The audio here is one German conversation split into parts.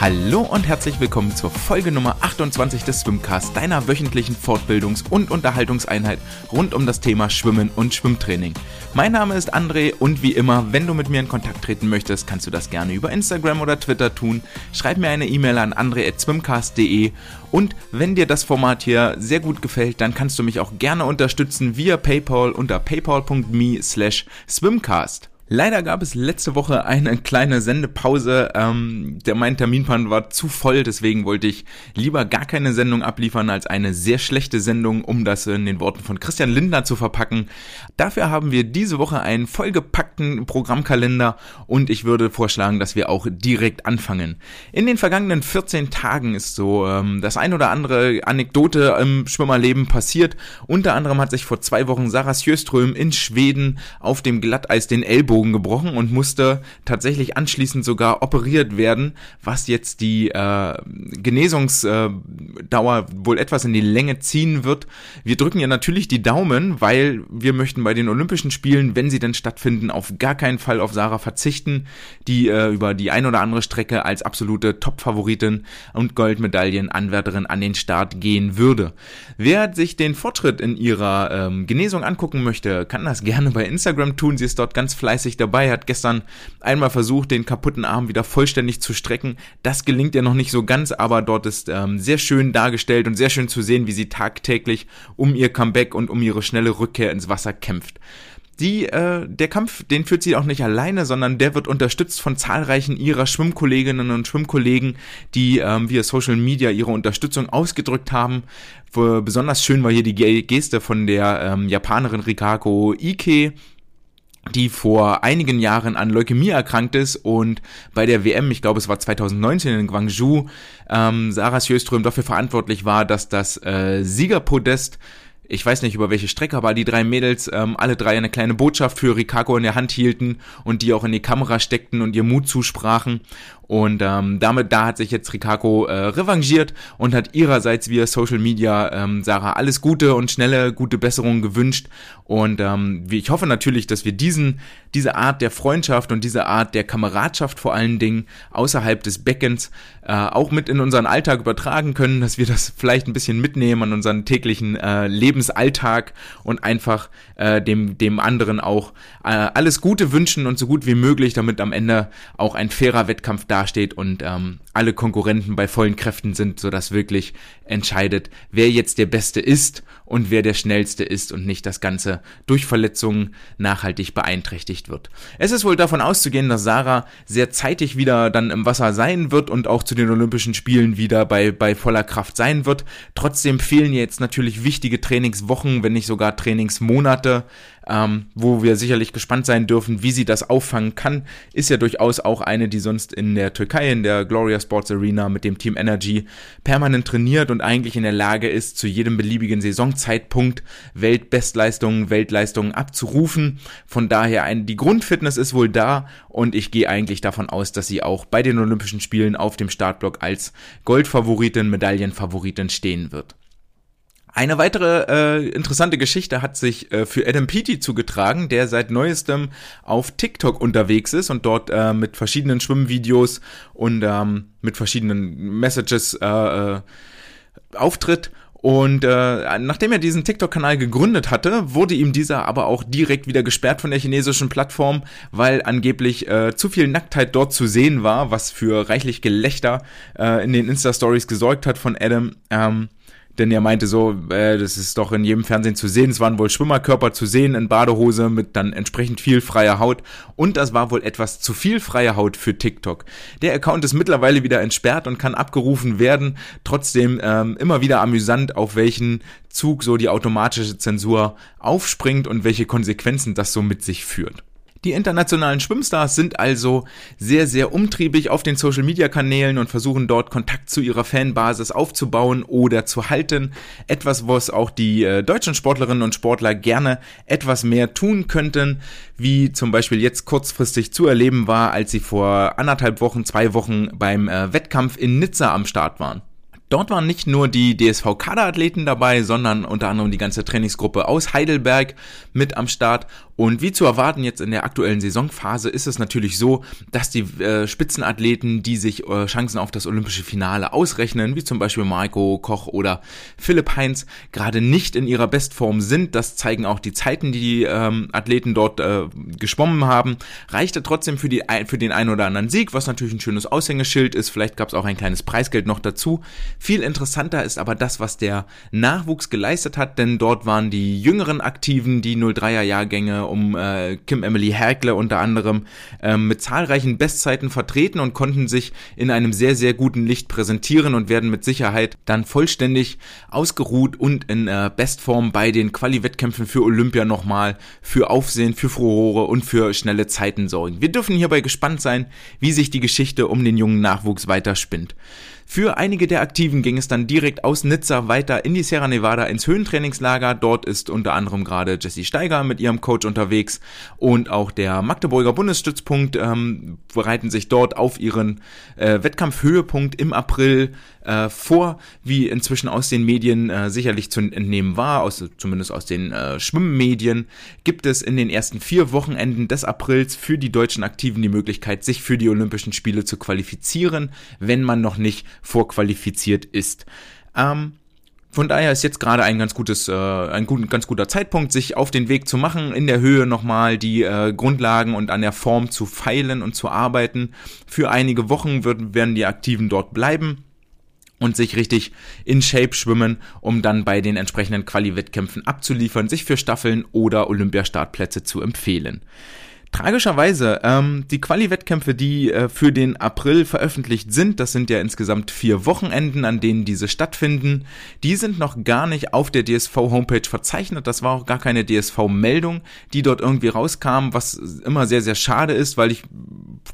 Hallo und herzlich willkommen zur Folge Nummer 28 des Swimcast, deiner wöchentlichen Fortbildungs- und Unterhaltungseinheit rund um das Thema Schwimmen und Schwimmtraining. Mein Name ist André und wie immer, wenn du mit mir in Kontakt treten möchtest, kannst du das gerne über Instagram oder Twitter tun. Schreib mir eine E-Mail an andre.swimcast.de und wenn dir das Format hier sehr gut gefällt, dann kannst du mich auch gerne unterstützen via PayPal unter paypal.me slash swimcast. Leider gab es letzte Woche eine kleine Sendepause. Ähm, der mein Terminplan war zu voll, deswegen wollte ich lieber gar keine Sendung abliefern als eine sehr schlechte Sendung, um das in den Worten von Christian Lindner zu verpacken. Dafür haben wir diese Woche einen vollgepackten Programmkalender und ich würde vorschlagen, dass wir auch direkt anfangen. In den vergangenen 14 Tagen ist so ähm, das ein oder andere Anekdote im Schwimmerleben passiert. Unter anderem hat sich vor zwei Wochen Sarah Sjöström in Schweden auf dem Glatteis den Ellbogen Ellenbogen gebrochen und musste tatsächlich anschließend sogar operiert werden, was jetzt die äh, Genesungsdauer wohl etwas in die Länge ziehen wird. Wir drücken ihr natürlich die Daumen, weil wir möchten bei den Olympischen Spielen, wenn sie denn stattfinden, auf gar keinen Fall auf Sarah verzichten, die äh, über die ein oder andere Strecke als absolute Top-Favoritin und Goldmedaillenanwärterin an den Start gehen würde. Wer sich den Fortschritt in ihrer ähm, Genesung angucken möchte, kann das gerne bei Instagram tun. Sie ist dort ganz fleißig fleißig dabei, hat gestern einmal versucht, den kaputten Arm wieder vollständig zu strecken. Das gelingt ihr noch nicht so ganz, aber dort ist ähm, sehr schön dargestellt und sehr schön zu sehen, wie sie tagtäglich um ihr Comeback und um ihre schnelle Rückkehr ins Wasser kämpft. Die, äh, der Kampf, den führt sie auch nicht alleine, sondern der wird unterstützt von zahlreichen ihrer Schwimmkolleginnen und Schwimmkollegen, die ähm, via Social Media ihre Unterstützung ausgedrückt haben. Besonders schön war hier die Geste von der ähm, Japanerin Rikako Ike, die vor einigen Jahren an Leukämie erkrankt ist und bei der WM, ich glaube es war 2019 in Guangzhou, ähm, Sarah Sjöström dafür verantwortlich war, dass das äh, Siegerpodest ich weiß nicht über welche Strecke, aber die drei Mädels ähm, alle drei eine kleine Botschaft für Rikako in der Hand hielten und die auch in die Kamera steckten und ihr Mut zusprachen. Und ähm, damit, da hat sich jetzt Rikako äh, revanchiert und hat ihrerseits via Social Media ähm, Sarah alles Gute und schnelle, gute Besserungen gewünscht. Und ähm, ich hoffe natürlich, dass wir diesen, diese Art der Freundschaft und diese Art der Kameradschaft vor allen Dingen außerhalb des Beckens äh, auch mit in unseren Alltag übertragen können, dass wir das vielleicht ein bisschen mitnehmen an unseren täglichen äh, Lebensalltag und einfach äh, dem, dem anderen auch äh, alles Gute wünschen und so gut wie möglich, damit am Ende auch ein fairer Wettkampf da dasteht und ähm, alle Konkurrenten bei vollen Kräften sind, sodass wirklich entscheidet, wer jetzt der Beste ist und wer der Schnellste ist und nicht das Ganze durch Verletzungen nachhaltig beeinträchtigt wird. Es ist wohl davon auszugehen, dass Sarah sehr zeitig wieder dann im Wasser sein wird und auch zu den Olympischen Spielen wieder bei, bei voller Kraft sein wird. Trotzdem fehlen jetzt natürlich wichtige Trainingswochen, wenn nicht sogar Trainingsmonate ähm, wo wir sicherlich gespannt sein dürfen, wie sie das auffangen kann, ist ja durchaus auch eine, die sonst in der Türkei, in der Gloria Sports Arena mit dem Team Energy permanent trainiert und eigentlich in der Lage ist, zu jedem beliebigen Saisonzeitpunkt Weltbestleistungen, Weltleistungen abzurufen. Von daher ein, die Grundfitness ist wohl da und ich gehe eigentlich davon aus, dass sie auch bei den Olympischen Spielen auf dem Startblock als Goldfavoritin, Medaillenfavoritin stehen wird. Eine weitere äh, interessante Geschichte hat sich äh, für Adam Peaty zugetragen, der seit neuestem auf TikTok unterwegs ist und dort äh, mit verschiedenen Schwimmvideos und ähm, mit verschiedenen Messages äh, äh, auftritt. Und äh, nachdem er diesen TikTok-Kanal gegründet hatte, wurde ihm dieser aber auch direkt wieder gesperrt von der chinesischen Plattform, weil angeblich äh, zu viel Nacktheit dort zu sehen war, was für reichlich Gelächter äh, in den Insta-Stories gesorgt hat von Adam. Ähm, denn er meinte so, äh, das ist doch in jedem Fernsehen zu sehen, es waren wohl Schwimmerkörper zu sehen in Badehose mit dann entsprechend viel freier Haut und das war wohl etwas zu viel freie Haut für TikTok. Der Account ist mittlerweile wieder entsperrt und kann abgerufen werden, trotzdem ähm, immer wieder amüsant, auf welchen Zug so die automatische Zensur aufspringt und welche Konsequenzen das so mit sich führt. Die internationalen Schwimmstars sind also sehr, sehr umtriebig auf den Social-Media-Kanälen und versuchen dort Kontakt zu ihrer Fanbasis aufzubauen oder zu halten. Etwas, was auch die äh, deutschen Sportlerinnen und Sportler gerne etwas mehr tun könnten, wie zum Beispiel jetzt kurzfristig zu erleben war, als sie vor anderthalb Wochen, zwei Wochen beim äh, Wettkampf in Nizza am Start waren. Dort waren nicht nur die DSV-Kaderathleten dabei, sondern unter anderem die ganze Trainingsgruppe aus Heidelberg mit am Start. Und wie zu erwarten jetzt in der aktuellen Saisonphase ist es natürlich so, dass die äh, Spitzenathleten, die sich äh, Chancen auf das olympische Finale ausrechnen, wie zum Beispiel Marco Koch oder Philipp Heinz, gerade nicht in ihrer Bestform sind. Das zeigen auch die Zeiten, die die ähm, Athleten dort äh, geschwommen haben. Reichte trotzdem für, die, für den einen oder anderen Sieg, was natürlich ein schönes Aushängeschild ist. Vielleicht gab es auch ein kleines Preisgeld noch dazu. Viel interessanter ist aber das, was der Nachwuchs geleistet hat, denn dort waren die jüngeren Aktiven, die 03er Jahrgänge um äh, Kim Emily Herkle unter anderem äh, mit zahlreichen Bestzeiten vertreten und konnten sich in einem sehr, sehr guten Licht präsentieren und werden mit Sicherheit dann vollständig ausgeruht und in äh, Bestform bei den Quali-Wettkämpfen für Olympia nochmal für Aufsehen, für Furore und für schnelle Zeiten sorgen. Wir dürfen hierbei gespannt sein, wie sich die Geschichte um den jungen Nachwuchs weiterspinnt. Für einige der Aktiven ging es dann direkt aus Nizza weiter in die Sierra Nevada ins Höhentrainingslager. Dort ist unter anderem gerade Jessie Steiger mit ihrem Coach unterwegs und auch der Magdeburger Bundesstützpunkt ähm, bereiten sich dort auf ihren äh, Wettkampfhöhepunkt im April äh, vor, wie inzwischen aus den Medien äh, sicherlich zu entnehmen war, aus, zumindest aus den äh, Schwimmmedien, gibt es in den ersten vier Wochenenden des Aprils für die deutschen Aktiven die Möglichkeit, sich für die Olympischen Spiele zu qualifizieren, wenn man noch nicht vorqualifiziert ist. Ähm, von daher ist jetzt gerade ein ganz gutes, äh, ein gut, ganz guter Zeitpunkt, sich auf den Weg zu machen, in der Höhe nochmal die äh, Grundlagen und an der Form zu feilen und zu arbeiten. Für einige Wochen wird, werden die Aktiven dort bleiben und sich richtig in Shape schwimmen, um dann bei den entsprechenden Quali-Wettkämpfen abzuliefern, sich für Staffeln oder Olympiastartplätze zu empfehlen. Tragischerweise, ähm, die Quali-Wettkämpfe, die äh, für den April veröffentlicht sind, das sind ja insgesamt vier Wochenenden, an denen diese stattfinden, die sind noch gar nicht auf der DSV-Homepage verzeichnet. Das war auch gar keine DSV-Meldung, die dort irgendwie rauskam, was immer sehr, sehr schade ist, weil ich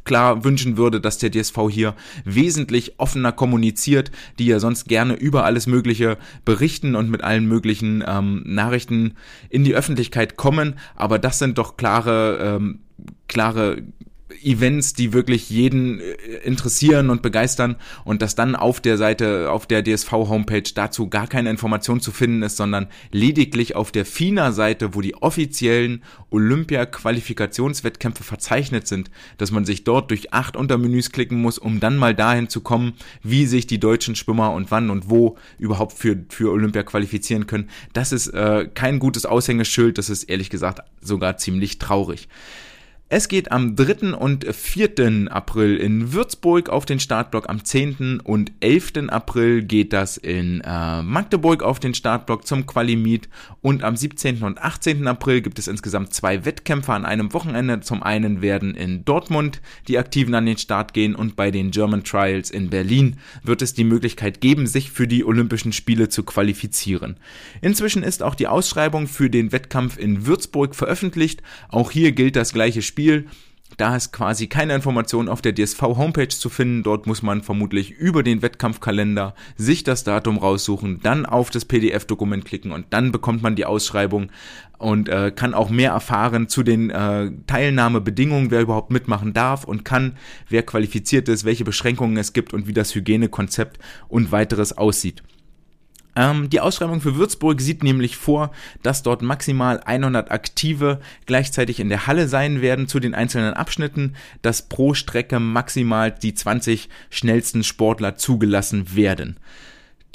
klar wünschen würde, dass der DSV hier wesentlich offener kommuniziert, die ja sonst gerne über alles Mögliche berichten und mit allen möglichen ähm, Nachrichten in die Öffentlichkeit kommen. Aber das sind doch klare ähm, klare Events, die wirklich jeden äh, interessieren und begeistern und dass dann auf der Seite, auf der DSV-Homepage dazu gar keine Information zu finden ist, sondern lediglich auf der FINA-Seite, wo die offiziellen Olympia-Qualifikationswettkämpfe verzeichnet sind, dass man sich dort durch acht Untermenüs klicken muss, um dann mal dahin zu kommen, wie sich die deutschen Schwimmer und wann und wo überhaupt für, für Olympia qualifizieren können. Das ist äh, kein gutes Aushängeschild, das ist ehrlich gesagt sogar ziemlich traurig. Es geht am 3. und 4. April in Würzburg auf den Startblock. Am 10. und 11. April geht das in äh, Magdeburg auf den Startblock zum Quali-Meet. Und am 17. und 18. April gibt es insgesamt zwei Wettkämpfe an einem Wochenende. Zum einen werden in Dortmund die Aktiven an den Start gehen und bei den German Trials in Berlin wird es die Möglichkeit geben, sich für die Olympischen Spiele zu qualifizieren. Inzwischen ist auch die Ausschreibung für den Wettkampf in Würzburg veröffentlicht. Auch hier gilt das gleiche Spiel Spiel. Da ist quasi keine Information auf der DSV-Homepage zu finden. Dort muss man vermutlich über den Wettkampfkalender sich das Datum raussuchen, dann auf das PDF-Dokument klicken und dann bekommt man die Ausschreibung und äh, kann auch mehr erfahren zu den äh, Teilnahmebedingungen, wer überhaupt mitmachen darf und kann, wer qualifiziert ist, welche Beschränkungen es gibt und wie das Hygienekonzept und weiteres aussieht. Ähm, die Ausschreibung für Würzburg sieht nämlich vor, dass dort maximal 100 Aktive gleichzeitig in der Halle sein werden zu den einzelnen Abschnitten, dass pro Strecke maximal die 20 schnellsten Sportler zugelassen werden.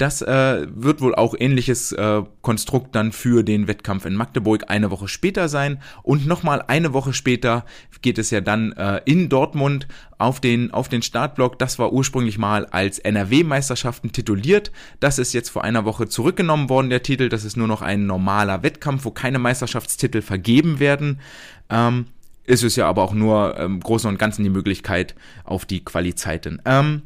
Das äh, wird wohl auch ähnliches äh, Konstrukt dann für den Wettkampf in Magdeburg eine Woche später sein. Und nochmal eine Woche später geht es ja dann äh, in Dortmund auf den, auf den Startblock. Das war ursprünglich mal als NRW-Meisterschaften tituliert. Das ist jetzt vor einer Woche zurückgenommen worden, der Titel. Das ist nur noch ein normaler Wettkampf, wo keine Meisterschaftstitel vergeben werden. Ähm, ist es ja aber auch nur im ähm, Großen und Ganzen die Möglichkeit auf die Qualizeiten. Ähm,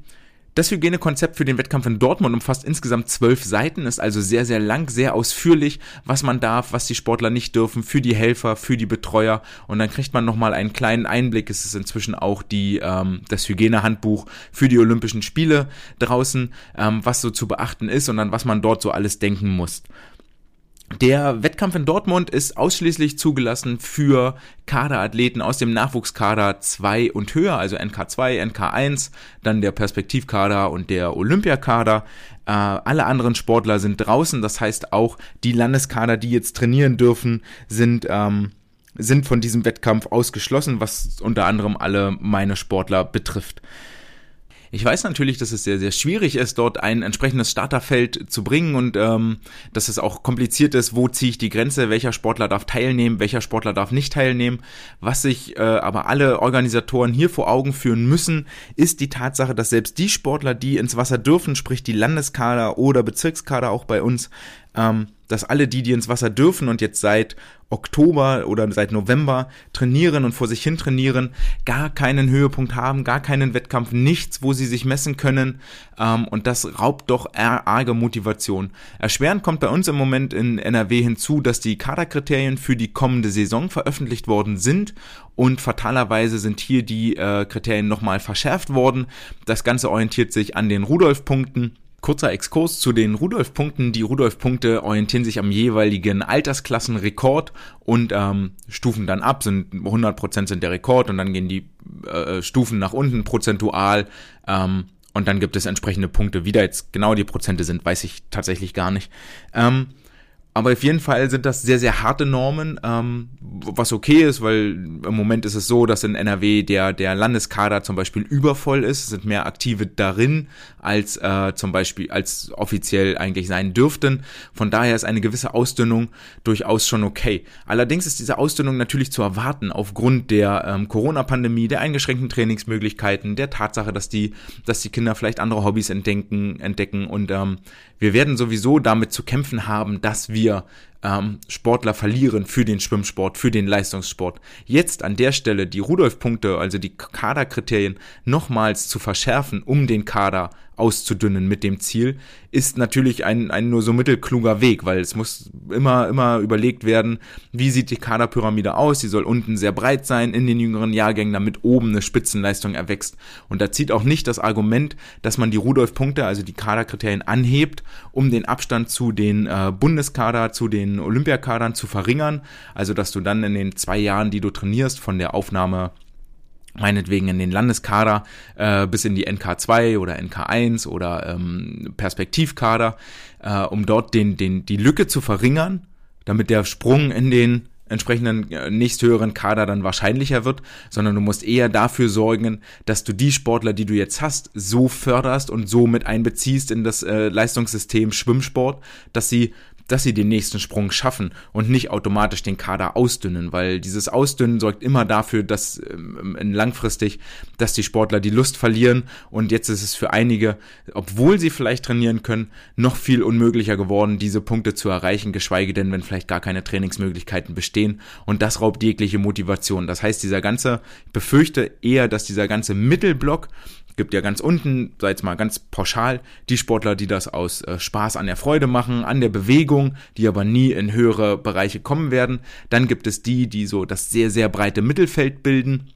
das Hygienekonzept für den Wettkampf in Dortmund umfasst insgesamt zwölf Seiten, ist also sehr, sehr lang, sehr ausführlich, was man darf, was die Sportler nicht dürfen, für die Helfer, für die Betreuer. Und dann kriegt man nochmal einen kleinen Einblick. Es ist inzwischen auch die, ähm, das Hygienehandbuch für die Olympischen Spiele draußen, ähm, was so zu beachten ist und an was man dort so alles denken muss. Der Wettkampf in Dortmund ist ausschließlich zugelassen für Kaderathleten aus dem Nachwuchskader 2 und höher, also NK2, NK1, dann der Perspektivkader und der Olympiakader. Äh, alle anderen Sportler sind draußen, das heißt auch die Landeskader, die jetzt trainieren dürfen, sind ähm, sind von diesem Wettkampf ausgeschlossen, was unter anderem alle meine Sportler betrifft. Ich weiß natürlich, dass es sehr, sehr schwierig ist, dort ein entsprechendes Starterfeld zu bringen und ähm, dass es auch kompliziert ist, wo ziehe ich die Grenze, welcher Sportler darf teilnehmen, welcher Sportler darf nicht teilnehmen. Was sich äh, aber alle Organisatoren hier vor Augen führen müssen, ist die Tatsache, dass selbst die Sportler, die ins Wasser dürfen, sprich die Landeskader oder Bezirkskader auch bei uns, ähm, dass alle die, die ins Wasser dürfen und jetzt seit Oktober oder seit November trainieren und vor sich hin trainieren, gar keinen Höhepunkt haben, gar keinen Wettkampf, nichts, wo sie sich messen können. Ähm, und das raubt doch arge Motivation. Erschwerend kommt bei uns im Moment in NRW hinzu, dass die Kaderkriterien für die kommende Saison veröffentlicht worden sind und fatalerweise sind hier die äh, Kriterien nochmal verschärft worden. Das Ganze orientiert sich an den Rudolf-Punkten Kurzer Exkurs zu den Rudolf-Punkten. Die Rudolf-Punkte orientieren sich am jeweiligen Altersklassenrekord und ähm, stufen dann ab, sind 100% sind der Rekord und dann gehen die äh, Stufen nach unten prozentual ähm, und dann gibt es entsprechende Punkte. Wie da jetzt genau die Prozente sind, weiß ich tatsächlich gar nicht. Ähm, aber auf jeden Fall sind das sehr, sehr harte Normen, ähm, was okay ist, weil im Moment ist es so, dass in NRW der, der Landeskader zum Beispiel übervoll ist, es sind mehr Aktive darin, als äh, zum Beispiel, als offiziell eigentlich sein dürften. Von daher ist eine gewisse Ausdünnung durchaus schon okay. Allerdings ist diese Ausdünnung natürlich zu erwarten aufgrund der ähm, Corona-Pandemie, der eingeschränkten Trainingsmöglichkeiten, der Tatsache, dass die, dass die Kinder vielleicht andere Hobbys entdecken, entdecken und ähm, wir werden sowieso damit zu kämpfen haben, dass wir ähm, Sportler verlieren für den Schwimmsport, für den Leistungssport. Jetzt an der Stelle die Rudolf-Punkte, also die Kaderkriterien, nochmals zu verschärfen, um den Kader auszudünnen mit dem Ziel, ist natürlich ein, ein nur so mittelkluger Weg, weil es muss immer, immer überlegt werden, wie sieht die Kaderpyramide aus, sie soll unten sehr breit sein in den jüngeren Jahrgängen, damit oben eine Spitzenleistung erwächst. Und da zieht auch nicht das Argument, dass man die Rudolf-Punkte, also die Kaderkriterien anhebt, um den Abstand zu den äh, Bundeskader, zu den Olympiakadern zu verringern, also dass du dann in den zwei Jahren, die du trainierst, von der Aufnahme meinetwegen in den Landeskader äh, bis in die NK2 oder NK1 oder ähm, Perspektivkader, äh, um dort den, den, die Lücke zu verringern, damit der Sprung in den entsprechenden äh, nächsthöheren Kader dann wahrscheinlicher wird, sondern du musst eher dafür sorgen, dass du die Sportler, die du jetzt hast, so förderst und so mit einbeziehst in das äh, Leistungssystem Schwimmsport, dass sie dass sie den nächsten Sprung schaffen und nicht automatisch den Kader ausdünnen, weil dieses Ausdünnen sorgt immer dafür, dass ähm, langfristig, dass die Sportler die Lust verlieren und jetzt ist es für einige, obwohl sie vielleicht trainieren können, noch viel unmöglicher geworden, diese Punkte zu erreichen, geschweige denn, wenn vielleicht gar keine Trainingsmöglichkeiten bestehen und das raubt jegliche Motivation. Das heißt, dieser ganze, ich befürchte eher, dass dieser ganze Mittelblock gibt ja ganz unten, sei jetzt mal ganz pauschal, die Sportler, die das aus äh, Spaß an der Freude machen, an der Bewegung, die aber nie in höhere Bereiche kommen werden. Dann gibt es die, die so das sehr, sehr breite Mittelfeld bilden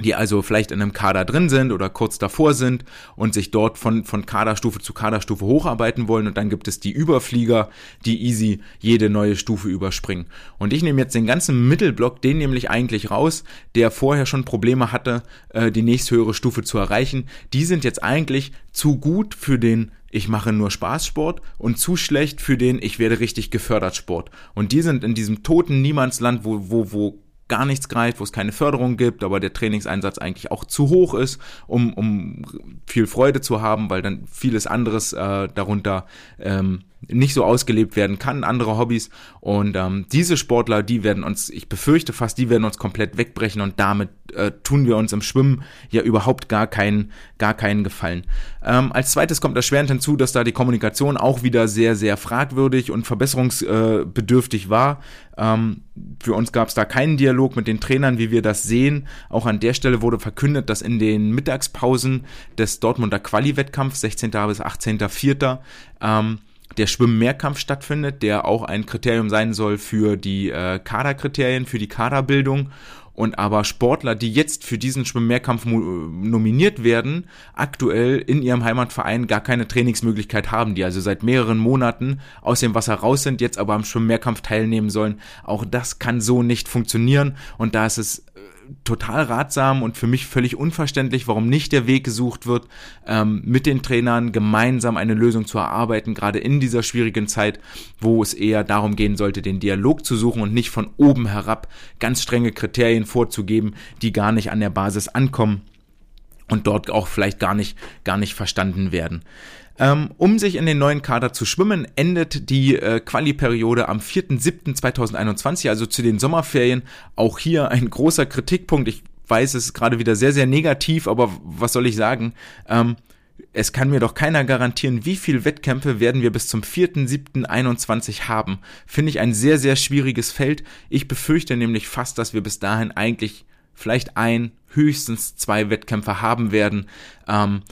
die also vielleicht in einem Kader drin sind oder kurz davor sind und sich dort von, von Kaderstufe zu Kaderstufe hocharbeiten wollen. Und dann gibt es die Überflieger, die easy jede neue Stufe überspringen. Und ich nehme jetzt den ganzen Mittelblock, den nämlich eigentlich raus, der vorher schon Probleme hatte, äh, die nächsthöhere Stufe zu erreichen. Die sind jetzt eigentlich zu gut für den ich mache nur Spaßsport und zu schlecht für den ich werde richtig gefördert Sport. Und die sind in diesem toten Niemandsland, wo, wo, wo gar nichts greift, wo es keine Förderung gibt, aber der Trainingseinsatz eigentlich auch zu hoch ist, um, um viel Freude zu haben, weil dann vieles anderes äh, darunter ähm, nicht so ausgelebt werden kann, andere Hobbys. Und ähm, diese Sportler, die werden uns, ich befürchte fast, die werden uns komplett wegbrechen und damit äh, tun wir uns im Schwimmen ja überhaupt gar keinen, gar keinen Gefallen. Ähm, als zweites kommt erschwerend hinzu, dass da die Kommunikation auch wieder sehr, sehr fragwürdig und verbesserungsbedürftig war. Ähm, für uns gab es da keinen Dialog mit den Trainern, wie wir das sehen. Auch an der Stelle wurde verkündet, dass in den Mittagspausen des Dortmunder Quali-Wettkampfs, 16. bis 18.04., ähm, der Schwimmmehrkampf stattfindet, der auch ein Kriterium sein soll für die äh, Kaderkriterien, für die Kaderbildung. und aber Sportler, die jetzt für diesen Schwimmmehrkampf nominiert werden, aktuell in ihrem Heimatverein gar keine Trainingsmöglichkeit haben, die also seit mehreren Monaten aus dem Wasser raus sind, jetzt aber am Schwimmmehrkampf teilnehmen sollen. Auch das kann so nicht funktionieren und da ist es total ratsam und für mich völlig unverständlich, warum nicht der Weg gesucht wird, ähm, mit den Trainern gemeinsam eine Lösung zu erarbeiten, gerade in dieser schwierigen Zeit, wo es eher darum gehen sollte, den Dialog zu suchen und nicht von oben herab ganz strenge Kriterien vorzugeben, die gar nicht an der Basis ankommen und dort auch vielleicht gar nicht, gar nicht verstanden werden. Ähm, um sich in den neuen Kader zu schwimmen, endet die äh, Quali-Periode am 4.7.2021, also zu den Sommerferien. Auch hier ein großer Kritikpunkt. Ich weiß, es ist gerade wieder sehr, sehr negativ, aber was soll ich sagen? Ähm, es kann mir doch keiner garantieren, wie viel Wettkämpfe werden wir bis zum 4.7.21 haben. Finde ich ein sehr, sehr schwieriges Feld. Ich befürchte nämlich fast, dass wir bis dahin eigentlich vielleicht ein, höchstens zwei Wettkämpfe haben werden. Ähm,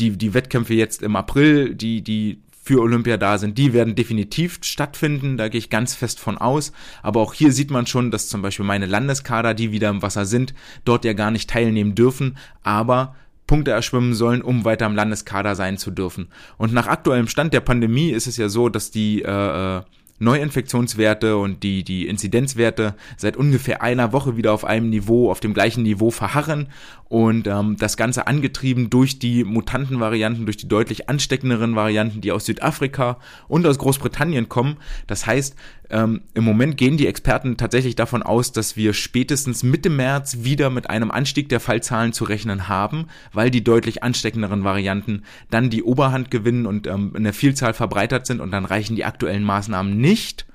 die, die Wettkämpfe jetzt im April, die, die für Olympia da sind, die werden definitiv stattfinden, da gehe ich ganz fest von aus. Aber auch hier sieht man schon, dass zum Beispiel meine Landeskader, die wieder im Wasser sind, dort ja gar nicht teilnehmen dürfen, aber Punkte erschwimmen sollen, um weiter im Landeskader sein zu dürfen. Und nach aktuellem Stand der Pandemie ist es ja so, dass die äh, äh Neuinfektionswerte und die, die Inzidenzwerte seit ungefähr einer Woche wieder auf einem Niveau, auf dem gleichen Niveau verharren und ähm, das Ganze angetrieben durch die Mutantenvarianten, durch die deutlich ansteckenderen Varianten, die aus Südafrika und aus Großbritannien kommen. Das heißt, ähm, im Moment gehen die Experten tatsächlich davon aus, dass wir spätestens Mitte März wieder mit einem Anstieg der Fallzahlen zu rechnen haben, weil die deutlich ansteckenderen Varianten dann die Oberhand gewinnen und ähm, in der Vielzahl verbreitert sind und dann reichen die aktuellen Maßnahmen nicht nicht.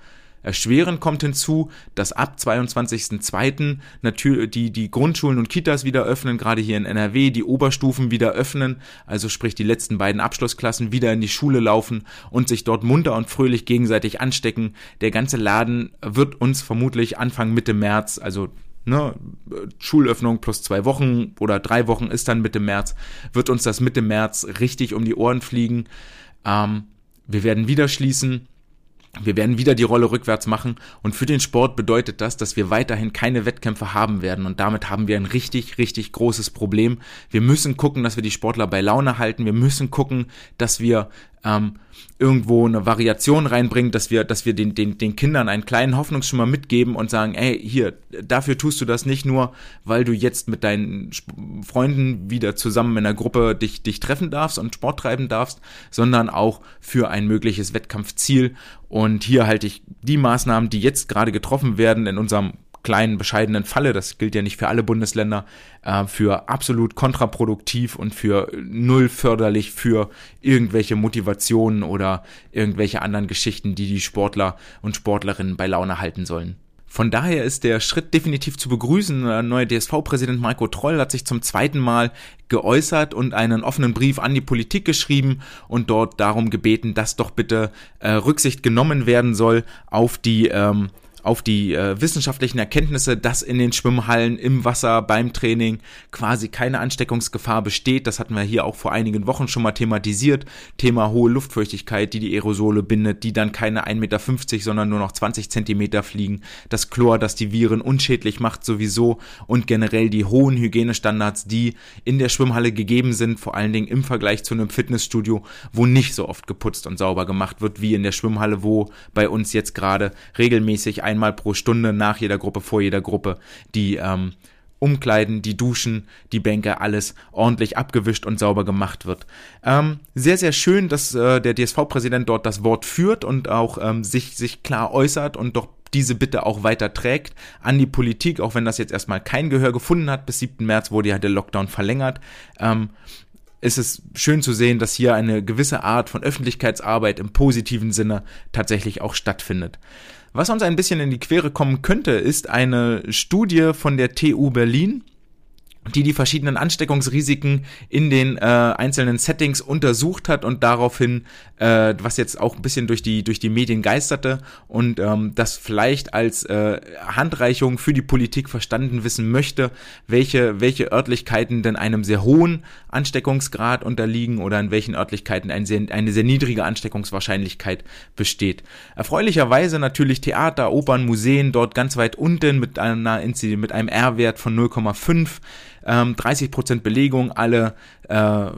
Erschwerend kommt hinzu, dass ab 22.02. natürlich die, die Grundschulen und Kitas wieder öffnen, gerade hier in NRW, die Oberstufen wieder öffnen, also sprich die letzten beiden Abschlussklassen wieder in die Schule laufen und sich dort munter und fröhlich gegenseitig anstecken. Der ganze Laden wird uns vermutlich Anfang Mitte März, also ne, Schulöffnung plus zwei Wochen oder drei Wochen ist dann Mitte März, wird uns das Mitte März richtig um die Ohren fliegen. Ähm, wir werden wieder schließen wir werden wieder die Rolle rückwärts machen und für den Sport bedeutet das, dass wir weiterhin keine Wettkämpfe haben werden und damit haben wir ein richtig, richtig großes Problem. Wir müssen gucken, dass wir die Sportler bei Laune halten. Wir müssen gucken, dass wir ähm, irgendwo eine Variation reinbringen, dass wir, dass wir den, den, den Kindern einen kleinen Hoffnungsschimmer mitgeben und sagen, ey, hier, dafür tust du das nicht nur, weil du jetzt mit deinen Freunden wieder zusammen in einer Gruppe dich, dich treffen darfst und Sport treiben darfst, sondern auch für ein mögliches Wettkampfziel. Und hier halte ich die Maßnahmen, die jetzt gerade getroffen werden in unserem kleinen, bescheidenen Falle, das gilt ja nicht für alle Bundesländer, äh, für absolut kontraproduktiv und für null förderlich für irgendwelche Motivationen oder irgendwelche anderen Geschichten, die die Sportler und Sportlerinnen bei Laune halten sollen. Von daher ist der Schritt definitiv zu begrüßen. Der neue DSV-Präsident Marco Troll hat sich zum zweiten Mal geäußert und einen offenen Brief an die Politik geschrieben und dort darum gebeten, dass doch bitte äh, Rücksicht genommen werden soll auf die ähm, auf die äh, wissenschaftlichen Erkenntnisse, dass in den Schwimmhallen, im Wasser, beim Training quasi keine Ansteckungsgefahr besteht. Das hatten wir hier auch vor einigen Wochen schon mal thematisiert. Thema hohe Luftfeuchtigkeit, die die Aerosole bindet, die dann keine 1,50 Meter, sondern nur noch 20 Zentimeter fliegen. Das Chlor, das die Viren unschädlich macht sowieso und generell die hohen Hygienestandards, die in der Schwimmhalle gegeben sind, vor allen Dingen im Vergleich zu einem Fitnessstudio, wo nicht so oft geputzt und sauber gemacht wird wie in der Schwimmhalle, wo bei uns jetzt gerade regelmäßig ein einmal pro Stunde nach jeder Gruppe, vor jeder Gruppe die ähm, Umkleiden, die Duschen, die Bänke, alles ordentlich abgewischt und sauber gemacht wird. Ähm, sehr, sehr schön, dass äh, der DSV-Präsident dort das Wort führt und auch ähm, sich, sich klar äußert und doch diese Bitte auch weiter trägt an die Politik, auch wenn das jetzt erstmal kein Gehör gefunden hat. Bis 7. März wurde ja der Lockdown verlängert. Ähm, ist es schön zu sehen, dass hier eine gewisse Art von Öffentlichkeitsarbeit im positiven Sinne tatsächlich auch stattfindet. Was uns ein bisschen in die Quere kommen könnte, ist eine Studie von der TU Berlin die die verschiedenen Ansteckungsrisiken in den äh, einzelnen Settings untersucht hat und daraufhin, äh, was jetzt auch ein bisschen durch die durch die Medien geisterte und ähm, das vielleicht als äh, Handreichung für die Politik verstanden wissen möchte, welche welche Örtlichkeiten denn einem sehr hohen Ansteckungsgrad unterliegen oder in welchen Örtlichkeiten ein sehr, eine sehr niedrige Ansteckungswahrscheinlichkeit besteht. Erfreulicherweise natürlich Theater, Opern, Museen dort ganz weit unten mit einer mit einem R-Wert von 0,5 ähm, 30% Belegung, alle äh,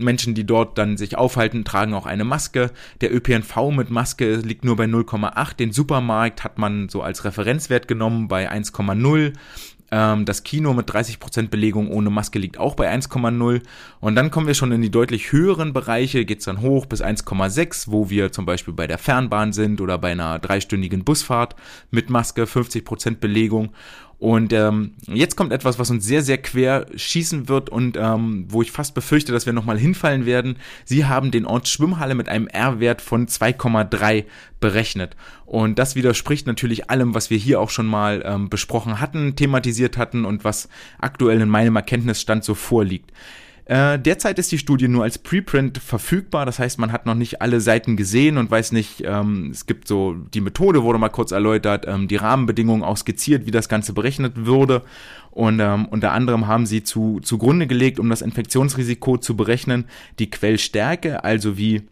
Menschen, die dort dann sich aufhalten, tragen auch eine Maske. Der ÖPNV mit Maske liegt nur bei 0,8. Den Supermarkt hat man so als Referenzwert genommen bei 1,0. Ähm, das Kino mit 30% Belegung ohne Maske liegt auch bei 1,0. Und dann kommen wir schon in die deutlich höheren Bereiche, geht's dann hoch bis 1,6, wo wir zum Beispiel bei der Fernbahn sind oder bei einer dreistündigen Busfahrt mit Maske, 50% Belegung. Und ähm, jetzt kommt etwas, was uns sehr, sehr quer schießen wird und ähm, wo ich fast befürchte, dass wir nochmal hinfallen werden. Sie haben den Ort Schwimmhalle mit einem R-Wert von 2,3 berechnet. Und das widerspricht natürlich allem, was wir hier auch schon mal ähm, besprochen hatten, thematisiert hatten und was aktuell in meinem Erkenntnisstand so vorliegt. Äh, derzeit ist die Studie nur als Preprint verfügbar, das heißt, man hat noch nicht alle Seiten gesehen und weiß nicht, ähm, es gibt so, die Methode wurde mal kurz erläutert, ähm, die Rahmenbedingungen auch skizziert, wie das Ganze berechnet würde. Und ähm, unter anderem haben sie zu, zugrunde gelegt, um das Infektionsrisiko zu berechnen, die Quellstärke, also wie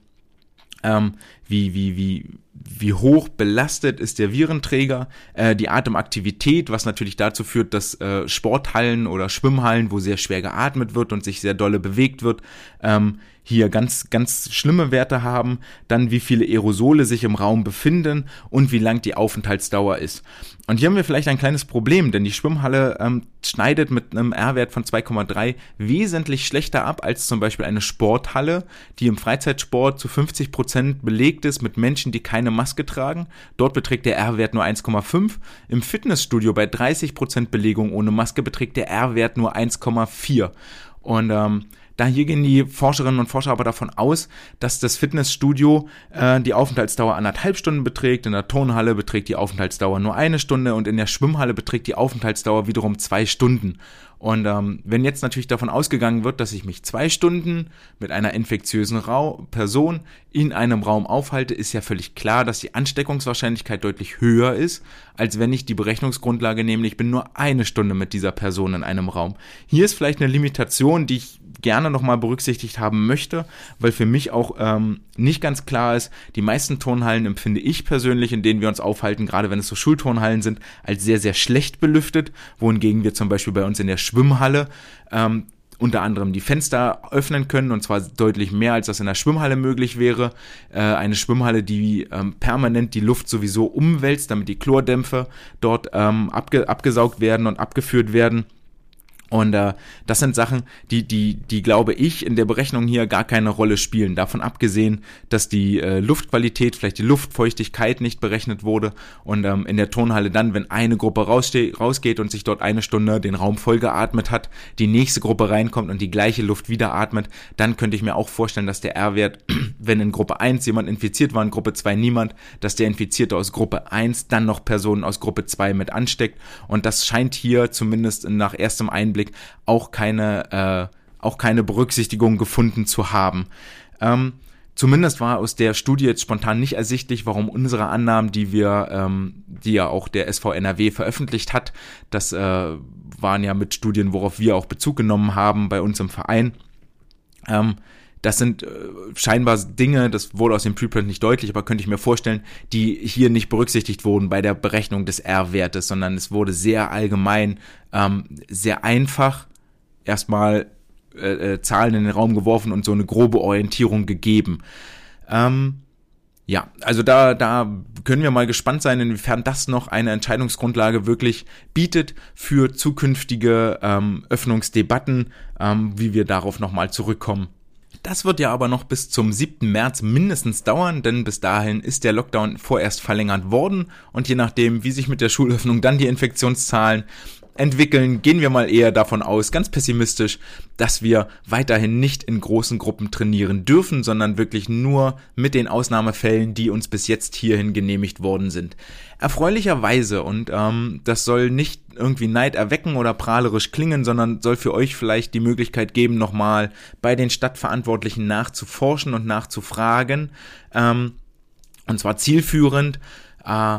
ähm, wie, wie, wie, wie hoch belastet ist der Virenträger, äh, die Atemaktivität, was natürlich dazu führt, dass äh, Sporthallen oder Schwimmhallen, wo sehr schwer geatmet wird und sich sehr dolle bewegt wird, ähm, hier ganz, ganz schlimme Werte haben, dann wie viele Aerosole sich im Raum befinden und wie lang die Aufenthaltsdauer ist. Und hier haben wir vielleicht ein kleines Problem, denn die Schwimmhalle ähm, schneidet mit einem R-Wert von 2,3 wesentlich schlechter ab als zum Beispiel eine Sporthalle, die im Freizeitsport zu 50 Prozent belegt ist mit Menschen, die keine Maske tragen. Dort beträgt der R-Wert nur 1,5. Im Fitnessstudio bei 30 Prozent Belegung ohne Maske beträgt der R-Wert nur 1,4. Und ähm, da hier gehen die Forscherinnen und Forscher aber davon aus, dass das Fitnessstudio äh, die Aufenthaltsdauer anderthalb Stunden beträgt, in der Turnhalle beträgt die Aufenthaltsdauer nur eine Stunde und in der Schwimmhalle beträgt die Aufenthaltsdauer wiederum zwei Stunden. Und ähm, wenn jetzt natürlich davon ausgegangen wird, dass ich mich zwei Stunden mit einer infektiösen Ra Person in einem Raum aufhalte, ist ja völlig klar, dass die Ansteckungswahrscheinlichkeit deutlich höher ist, als wenn ich die Berechnungsgrundlage nehme, ich bin nur eine Stunde mit dieser Person in einem Raum. Hier ist vielleicht eine Limitation, die ich gerne nochmal berücksichtigt haben möchte, weil für mich auch ähm, nicht ganz klar ist, die meisten Turnhallen empfinde ich persönlich, in denen wir uns aufhalten, gerade wenn es so Schulturnhallen sind, als sehr, sehr schlecht belüftet, wohingegen wir zum Beispiel bei uns in der Schwimmhalle ähm, unter anderem die Fenster öffnen können und zwar deutlich mehr, als das in der Schwimmhalle möglich wäre. Äh, eine Schwimmhalle, die ähm, permanent die Luft sowieso umwälzt, damit die Chlordämpfe dort ähm, abge abgesaugt werden und abgeführt werden. Und äh, das sind Sachen, die, die, die glaube ich in der Berechnung hier gar keine Rolle spielen. Davon abgesehen, dass die äh, Luftqualität, vielleicht die Luftfeuchtigkeit nicht berechnet wurde und ähm, in der Turnhalle dann, wenn eine Gruppe rausgeht und sich dort eine Stunde den Raum vollgeatmet hat, die nächste Gruppe reinkommt und die gleiche Luft wieder atmet, dann könnte ich mir auch vorstellen, dass der R-Wert, wenn in Gruppe 1 jemand infiziert war, in Gruppe 2 niemand, dass der Infizierte aus Gruppe 1 dann noch Personen aus Gruppe 2 mit ansteckt. Und das scheint hier zumindest nach erstem Einblick Augenblick auch keine, äh, auch keine Berücksichtigung gefunden zu haben. Ähm, Zumindest war aus der Studie jetzt spontan nicht ersichtlich, warum unsere Annahmen, die wir, ähm, die ja auch der SVNRW veröffentlicht hat, das äh, waren ja mit Studien, worauf wir auch Bezug genommen haben bei uns im Verein, ähm, das sind äh, scheinbar Dinge, das wurde aus dem Preprint nicht deutlich, aber könnte ich mir vorstellen, die hier nicht berücksichtigt wurden bei der Berechnung des R-Wertes, sondern es wurde sehr allgemein, ähm, sehr einfach erstmal äh, äh, Zahlen in den Raum geworfen und so eine grobe Orientierung gegeben. Ähm, ja, also da, da können wir mal gespannt sein, inwiefern das noch eine Entscheidungsgrundlage wirklich bietet für zukünftige ähm, Öffnungsdebatten, ähm, wie wir darauf nochmal zurückkommen das wird ja aber noch bis zum 7. März mindestens dauern, denn bis dahin ist der Lockdown vorerst verlängert worden und je nachdem, wie sich mit der Schulöffnung dann die Infektionszahlen entwickeln, gehen wir mal eher davon aus, ganz pessimistisch, dass wir weiterhin nicht in großen Gruppen trainieren dürfen, sondern wirklich nur mit den Ausnahmefällen, die uns bis jetzt hierhin genehmigt worden sind. Erfreulicherweise, und ähm, das soll nicht irgendwie Neid erwecken oder prahlerisch klingen, sondern soll für euch vielleicht die Möglichkeit geben, nochmal bei den Stadtverantwortlichen nachzuforschen und nachzufragen, ähm, und zwar zielführend, äh,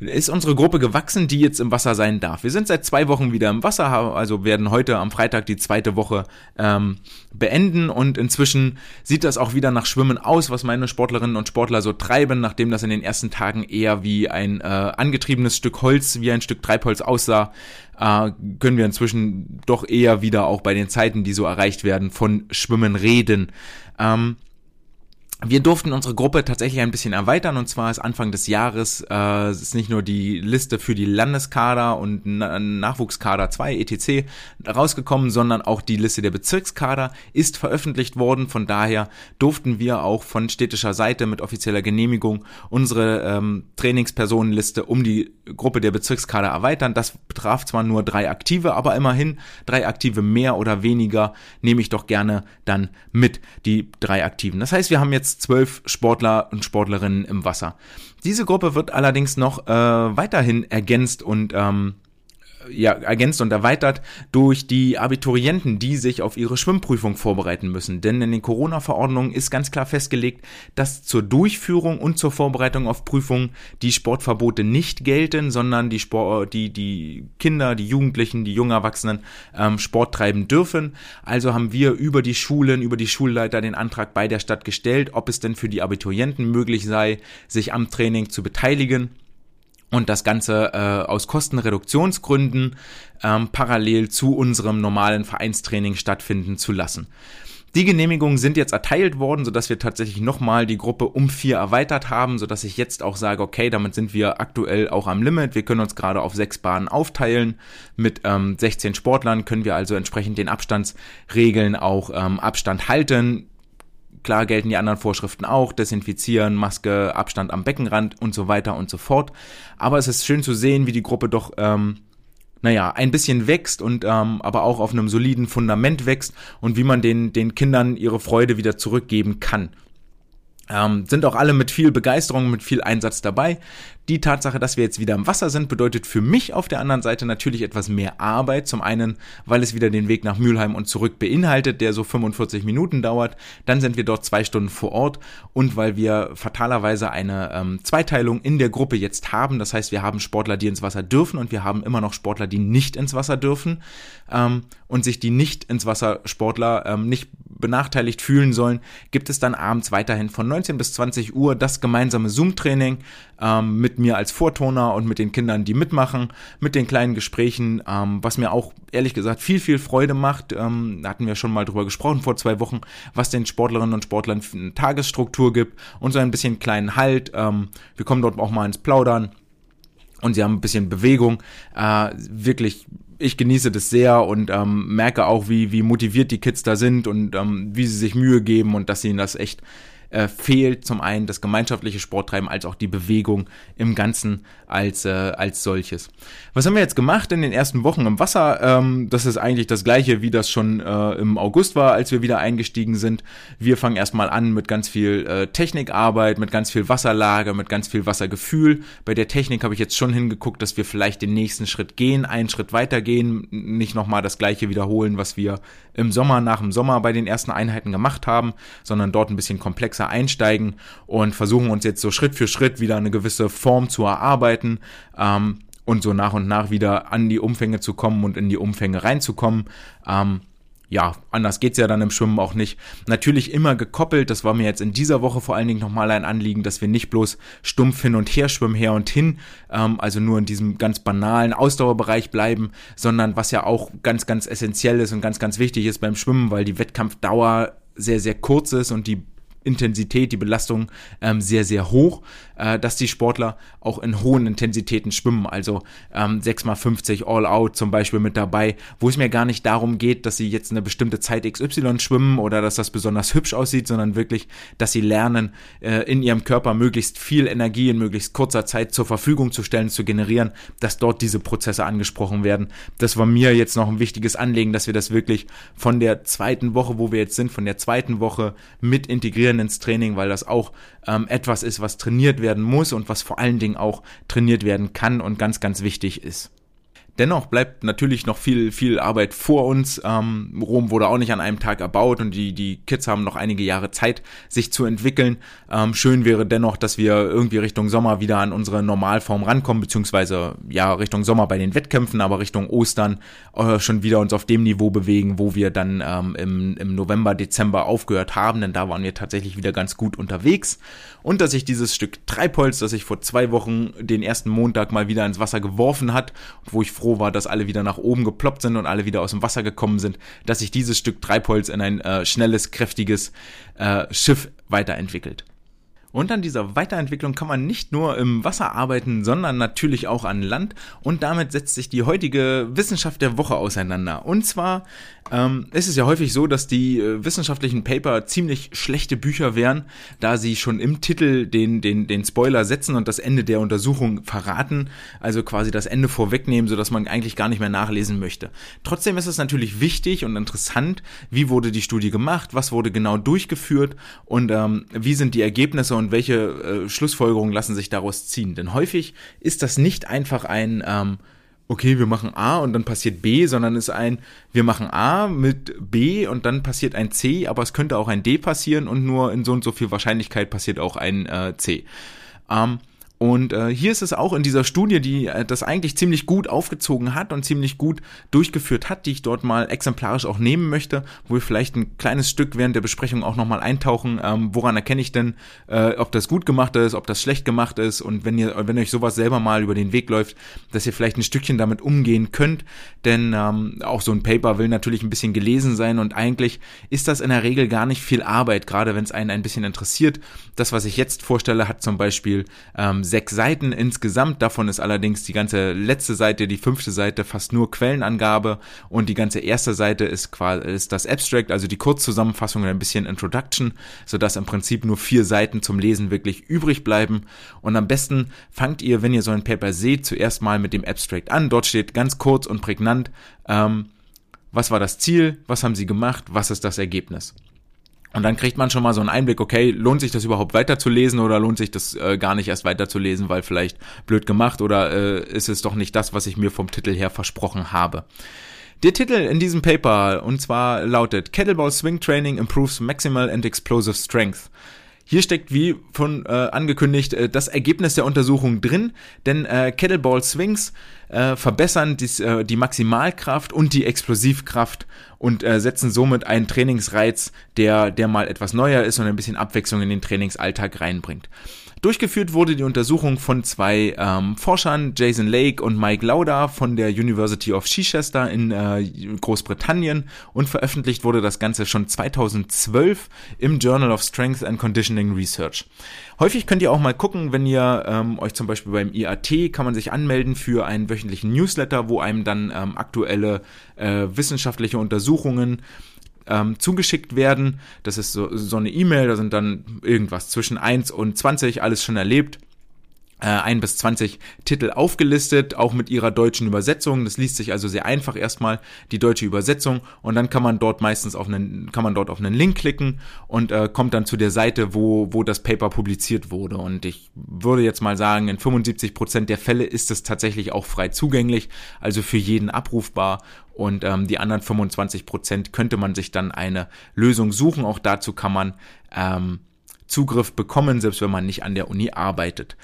ist unsere Gruppe gewachsen, die jetzt im Wasser sein darf. Wir sind seit zwei Wochen wieder im Wasser, also werden heute am Freitag die zweite Woche ähm, beenden und inzwischen sieht das auch wieder nach Schwimmen aus, was meine Sportlerinnen und Sportler so treiben, nachdem das in den ersten Tagen eher wie ein äh, angetriebenes Stück Holz, wie ein Stück Treibholz aussah, äh, können wir inzwischen doch eher wieder auch bei den Zeiten, die so erreicht werden, von Schwimmen reden. Ähm, wir durften unsere Gruppe tatsächlich ein bisschen erweitern und zwar ist Anfang des Jahres äh, ist nicht nur die Liste für die Landeskader und Na Nachwuchskader 2 etc. rausgekommen, sondern auch die Liste der Bezirkskader ist veröffentlicht worden. Von daher durften wir auch von städtischer Seite mit offizieller Genehmigung unsere ähm, Trainingspersonenliste um die Gruppe der Bezirkskader erweitern. Das betraf zwar nur drei Aktive, aber immerhin drei Aktive mehr oder weniger nehme ich doch gerne dann mit die drei Aktiven. Das heißt, wir haben jetzt jetzt zwölf Sportler und Sportlerinnen im Wasser. Diese Gruppe wird allerdings noch äh, weiterhin ergänzt und ähm, ja, ergänzt und erweitert durch die Abiturienten, die sich auf ihre Schwimmprüfung vorbereiten müssen. Denn in den Corona-Verordnungen ist ganz klar festgelegt, dass zur Durchführung und zur Vorbereitung auf Prüfungen die Sportverbote nicht gelten, sondern die, Sport, die, die Kinder, die Jugendlichen, die jungen Erwachsenen ähm, Sport treiben dürfen. Also haben wir über die Schulen, über die Schulleiter den Antrag bei der Stadt gestellt, ob es denn für die Abiturienten möglich sei, sich am Training zu beteiligen und das Ganze äh, aus Kostenreduktionsgründen ähm, parallel zu unserem normalen Vereinstraining stattfinden zu lassen. Die Genehmigungen sind jetzt erteilt worden, sodass wir tatsächlich nochmal die Gruppe um vier erweitert haben, sodass ich jetzt auch sage, okay, damit sind wir aktuell auch am Limit. Wir können uns gerade auf sechs Bahnen aufteilen. Mit ähm, 16 Sportlern können wir also entsprechend den Abstandsregeln auch ähm, Abstand halten. Klar gelten die anderen Vorschriften auch, Desinfizieren, Maske, Abstand am Beckenrand und so weiter und so fort. Aber es ist schön zu sehen, wie die Gruppe doch, ähm, naja, ein bisschen wächst und ähm, aber auch auf einem soliden Fundament wächst und wie man den, den Kindern ihre Freude wieder zurückgeben kann. Ähm, sind auch alle mit viel Begeisterung, mit viel Einsatz dabei. Die Tatsache, dass wir jetzt wieder im Wasser sind, bedeutet für mich auf der anderen Seite natürlich etwas mehr Arbeit. Zum einen, weil es wieder den Weg nach Mülheim und zurück beinhaltet, der so 45 Minuten dauert. Dann sind wir dort zwei Stunden vor Ort und weil wir fatalerweise eine ähm, Zweiteilung in der Gruppe jetzt haben. Das heißt, wir haben Sportler, die ins Wasser dürfen und wir haben immer noch Sportler, die nicht ins Wasser dürfen ähm, und sich die nicht ins Wasser Sportler ähm, nicht benachteiligt fühlen sollen, gibt es dann abends weiterhin von 19 bis 20 Uhr das gemeinsame Zoom-Training ähm, mit mir als Vortoner und mit den Kindern, die mitmachen, mit den kleinen Gesprächen, ähm, was mir auch ehrlich gesagt viel, viel Freude macht. Ähm, da hatten wir schon mal drüber gesprochen vor zwei Wochen, was den Sportlerinnen und Sportlern eine Tagesstruktur gibt und so ein bisschen kleinen Halt. Ähm, wir kommen dort auch mal ins Plaudern und sie haben ein bisschen Bewegung. Äh, wirklich ich genieße das sehr und ähm, merke auch, wie, wie motiviert die Kids da sind und ähm, wie sie sich Mühe geben und dass ihnen das echt äh, fehlt zum einen das gemeinschaftliche Sporttreiben als auch die Bewegung im Ganzen als, äh, als solches. Was haben wir jetzt gemacht in den ersten Wochen im Wasser? Ähm, das ist eigentlich das gleiche, wie das schon äh, im August war, als wir wieder eingestiegen sind. Wir fangen erstmal an mit ganz viel äh, Technikarbeit, mit ganz viel Wasserlage, mit ganz viel Wassergefühl. Bei der Technik habe ich jetzt schon hingeguckt, dass wir vielleicht den nächsten Schritt gehen, einen Schritt weiter gehen, nicht nochmal das gleiche wiederholen, was wir im Sommer nach dem Sommer bei den ersten Einheiten gemacht haben, sondern dort ein bisschen komplexer komplexer einsteigen und versuchen uns jetzt so Schritt für Schritt wieder eine gewisse Form zu erarbeiten ähm, und so nach und nach wieder an die Umfänge zu kommen und in die Umfänge reinzukommen. Ähm, ja, anders geht's ja dann im Schwimmen auch nicht. Natürlich immer gekoppelt, das war mir jetzt in dieser Woche vor allen Dingen nochmal ein Anliegen, dass wir nicht bloß stumpf hin und her schwimmen, her und hin, ähm, also nur in diesem ganz banalen Ausdauerbereich bleiben, sondern was ja auch ganz, ganz essentiell ist und ganz, ganz wichtig ist beim Schwimmen, weil die Wettkampfdauer sehr, sehr kurz ist und die Intensität, die Belastung ähm, sehr, sehr hoch, äh, dass die Sportler auch in hohen Intensitäten schwimmen, also ähm, 6x50 All Out zum Beispiel mit dabei, wo es mir gar nicht darum geht, dass sie jetzt eine bestimmte Zeit XY schwimmen oder dass das besonders hübsch aussieht, sondern wirklich, dass sie lernen, äh, in ihrem Körper möglichst viel Energie in möglichst kurzer Zeit zur Verfügung zu stellen, zu generieren, dass dort diese Prozesse angesprochen werden. Das war mir jetzt noch ein wichtiges Anliegen, dass wir das wirklich von der zweiten Woche, wo wir jetzt sind, von der zweiten Woche mit integrieren ins Training, weil das auch ähm, etwas ist, was trainiert werden muss und was vor allen Dingen auch trainiert werden kann und ganz, ganz wichtig ist. Dennoch bleibt natürlich noch viel, viel Arbeit vor uns. Ähm, Rom wurde auch nicht an einem Tag erbaut und die, die Kids haben noch einige Jahre Zeit, sich zu entwickeln. Ähm, schön wäre dennoch, dass wir irgendwie Richtung Sommer wieder an unsere Normalform rankommen, beziehungsweise ja Richtung Sommer bei den Wettkämpfen, aber Richtung Ostern äh, schon wieder uns auf dem Niveau bewegen, wo wir dann ähm, im, im November, Dezember aufgehört haben, denn da waren wir tatsächlich wieder ganz gut unterwegs. Und dass sich dieses Stück Treibholz, das ich vor zwei Wochen den ersten Montag mal wieder ins Wasser geworfen hat, wo ich froh war, dass alle wieder nach oben geploppt sind und alle wieder aus dem Wasser gekommen sind, dass sich dieses Stück Treibholz in ein äh, schnelles, kräftiges äh, Schiff weiterentwickelt. Und an dieser Weiterentwicklung kann man nicht nur im Wasser arbeiten, sondern natürlich auch an Land. Und damit setzt sich die heutige Wissenschaft der Woche auseinander. Und zwar ähm, ist es ja häufig so, dass die äh, wissenschaftlichen Paper ziemlich schlechte Bücher wären, da sie schon im Titel den, den, den Spoiler setzen und das Ende der Untersuchung verraten. Also quasi das Ende vorwegnehmen, sodass man eigentlich gar nicht mehr nachlesen möchte. Trotzdem ist es natürlich wichtig und interessant, wie wurde die Studie gemacht, was wurde genau durchgeführt und ähm, wie sind die Ergebnisse und welche äh, Schlussfolgerungen lassen sich daraus ziehen. Denn häufig ist das nicht einfach ein, ähm, okay, wir machen A und dann passiert B, sondern es ist ein, wir machen A mit B und dann passiert ein C, aber es könnte auch ein D passieren und nur in so und so viel Wahrscheinlichkeit passiert auch ein äh, C. Ähm, und äh, hier ist es auch in dieser Studie, die äh, das eigentlich ziemlich gut aufgezogen hat und ziemlich gut durchgeführt hat, die ich dort mal exemplarisch auch nehmen möchte, wo wir vielleicht ein kleines Stück während der Besprechung auch nochmal eintauchen, ähm, woran erkenne ich denn, äh, ob das gut gemacht ist, ob das schlecht gemacht ist und wenn ihr, wenn euch sowas selber mal über den Weg läuft, dass ihr vielleicht ein Stückchen damit umgehen könnt, denn ähm, auch so ein Paper will natürlich ein bisschen gelesen sein und eigentlich ist das in der Regel gar nicht viel Arbeit, gerade wenn es einen ein bisschen interessiert. Das, was ich jetzt vorstelle, hat zum Beispiel ähm, sechs Seiten insgesamt. Davon ist allerdings die ganze letzte Seite, die fünfte Seite, fast nur Quellenangabe und die ganze erste Seite ist quasi ist das Abstract, also die Kurzzusammenfassung und ein bisschen Introduction, sodass im Prinzip nur vier Seiten zum Lesen wirklich übrig bleiben. Und am besten fangt ihr, wenn ihr so ein Paper seht, zuerst mal mit dem Abstract an. Dort steht ganz kurz und prägnant, ähm, was war das Ziel, was haben sie gemacht, was ist das Ergebnis. Und dann kriegt man schon mal so einen Einblick, okay, lohnt sich das überhaupt weiterzulesen oder lohnt sich das äh, gar nicht erst weiterzulesen, weil vielleicht blöd gemacht oder äh, ist es doch nicht das, was ich mir vom Titel her versprochen habe. Der Titel in diesem Paper und zwar lautet Kettlebell Swing Training improves maximal and explosive strength. Hier steckt, wie von äh, angekündigt, äh, das Ergebnis der Untersuchung drin, denn äh, Kettlebell Swings äh, verbessern dies, äh, die Maximalkraft und die Explosivkraft und äh, setzen somit einen Trainingsreiz, der, der mal etwas neuer ist und ein bisschen Abwechslung in den Trainingsalltag reinbringt. Durchgeführt wurde die Untersuchung von zwei ähm, Forschern, Jason Lake und Mike Lauda von der University of Chichester in äh, Großbritannien und veröffentlicht wurde das Ganze schon 2012 im Journal of Strength and Conditioning Research. Häufig könnt ihr auch mal gucken, wenn ihr ähm, euch zum Beispiel beim IAT kann man sich anmelden für einen wöchentlichen Newsletter, wo einem dann ähm, aktuelle äh, wissenschaftliche Untersuchungen ähm, zugeschickt werden. Das ist so, so eine E-Mail, da sind dann irgendwas zwischen 1 und 20, alles schon erlebt äh, ein bis zwanzig Titel aufgelistet, auch mit ihrer deutschen Übersetzung. Das liest sich also sehr einfach erstmal die deutsche Übersetzung und dann kann man dort meistens auf einen, kann man dort auf einen Link klicken und äh, kommt dann zu der Seite, wo, wo das Paper publiziert wurde. Und ich würde jetzt mal sagen, in 75 Prozent der Fälle ist es tatsächlich auch frei zugänglich, also für jeden abrufbar. Und ähm, die anderen 25 Prozent könnte man sich dann eine Lösung suchen. Auch dazu kann man ähm, Zugriff bekommen, selbst wenn man nicht an der Uni arbeitet.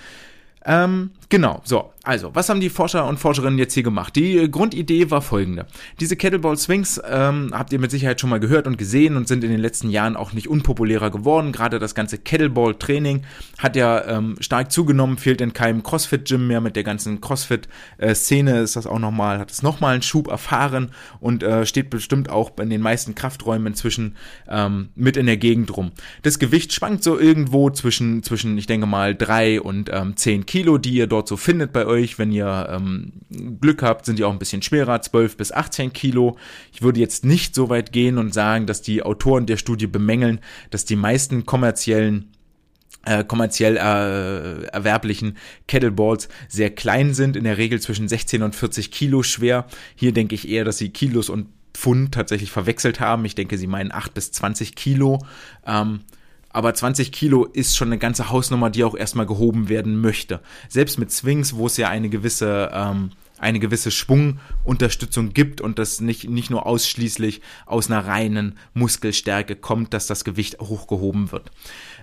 Ähm, genau, so. Also, was haben die Forscher und Forscherinnen jetzt hier gemacht? Die äh, Grundidee war folgende. Diese Kettlebell Swings ähm, habt ihr mit Sicherheit schon mal gehört und gesehen und sind in den letzten Jahren auch nicht unpopulärer geworden. Gerade das ganze Kettlebell-Training hat ja ähm, stark zugenommen, fehlt in keinem CrossFit-Gym mehr. Mit der ganzen CrossFit-Szene ist das auch nochmal, hat es nochmal einen Schub erfahren und äh, steht bestimmt auch in den meisten Krafträumen inzwischen ähm, mit in der Gegend rum. Das Gewicht schwankt so irgendwo zwischen, zwischen ich denke mal, drei und ähm, zehn Kilo, die ihr dort so findet bei euch euch. Wenn ihr ähm, Glück habt, sind die auch ein bisschen schwerer, 12 bis 18 Kilo. Ich würde jetzt nicht so weit gehen und sagen, dass die Autoren der Studie bemängeln, dass die meisten kommerziellen äh, kommerziell äh, erwerblichen Kettleballs sehr klein sind, in der Regel zwischen 16 und 40 Kilo schwer. Hier denke ich eher, dass sie Kilos und Pfund tatsächlich verwechselt haben. Ich denke, sie meinen 8 bis 20 Kilo. Ähm, aber 20 Kilo ist schon eine ganze Hausnummer, die auch erstmal gehoben werden möchte. Selbst mit Swings, wo es ja eine gewisse ähm, eine gewisse Schwungunterstützung gibt und das nicht, nicht nur ausschließlich aus einer reinen Muskelstärke kommt, dass das Gewicht hochgehoben wird.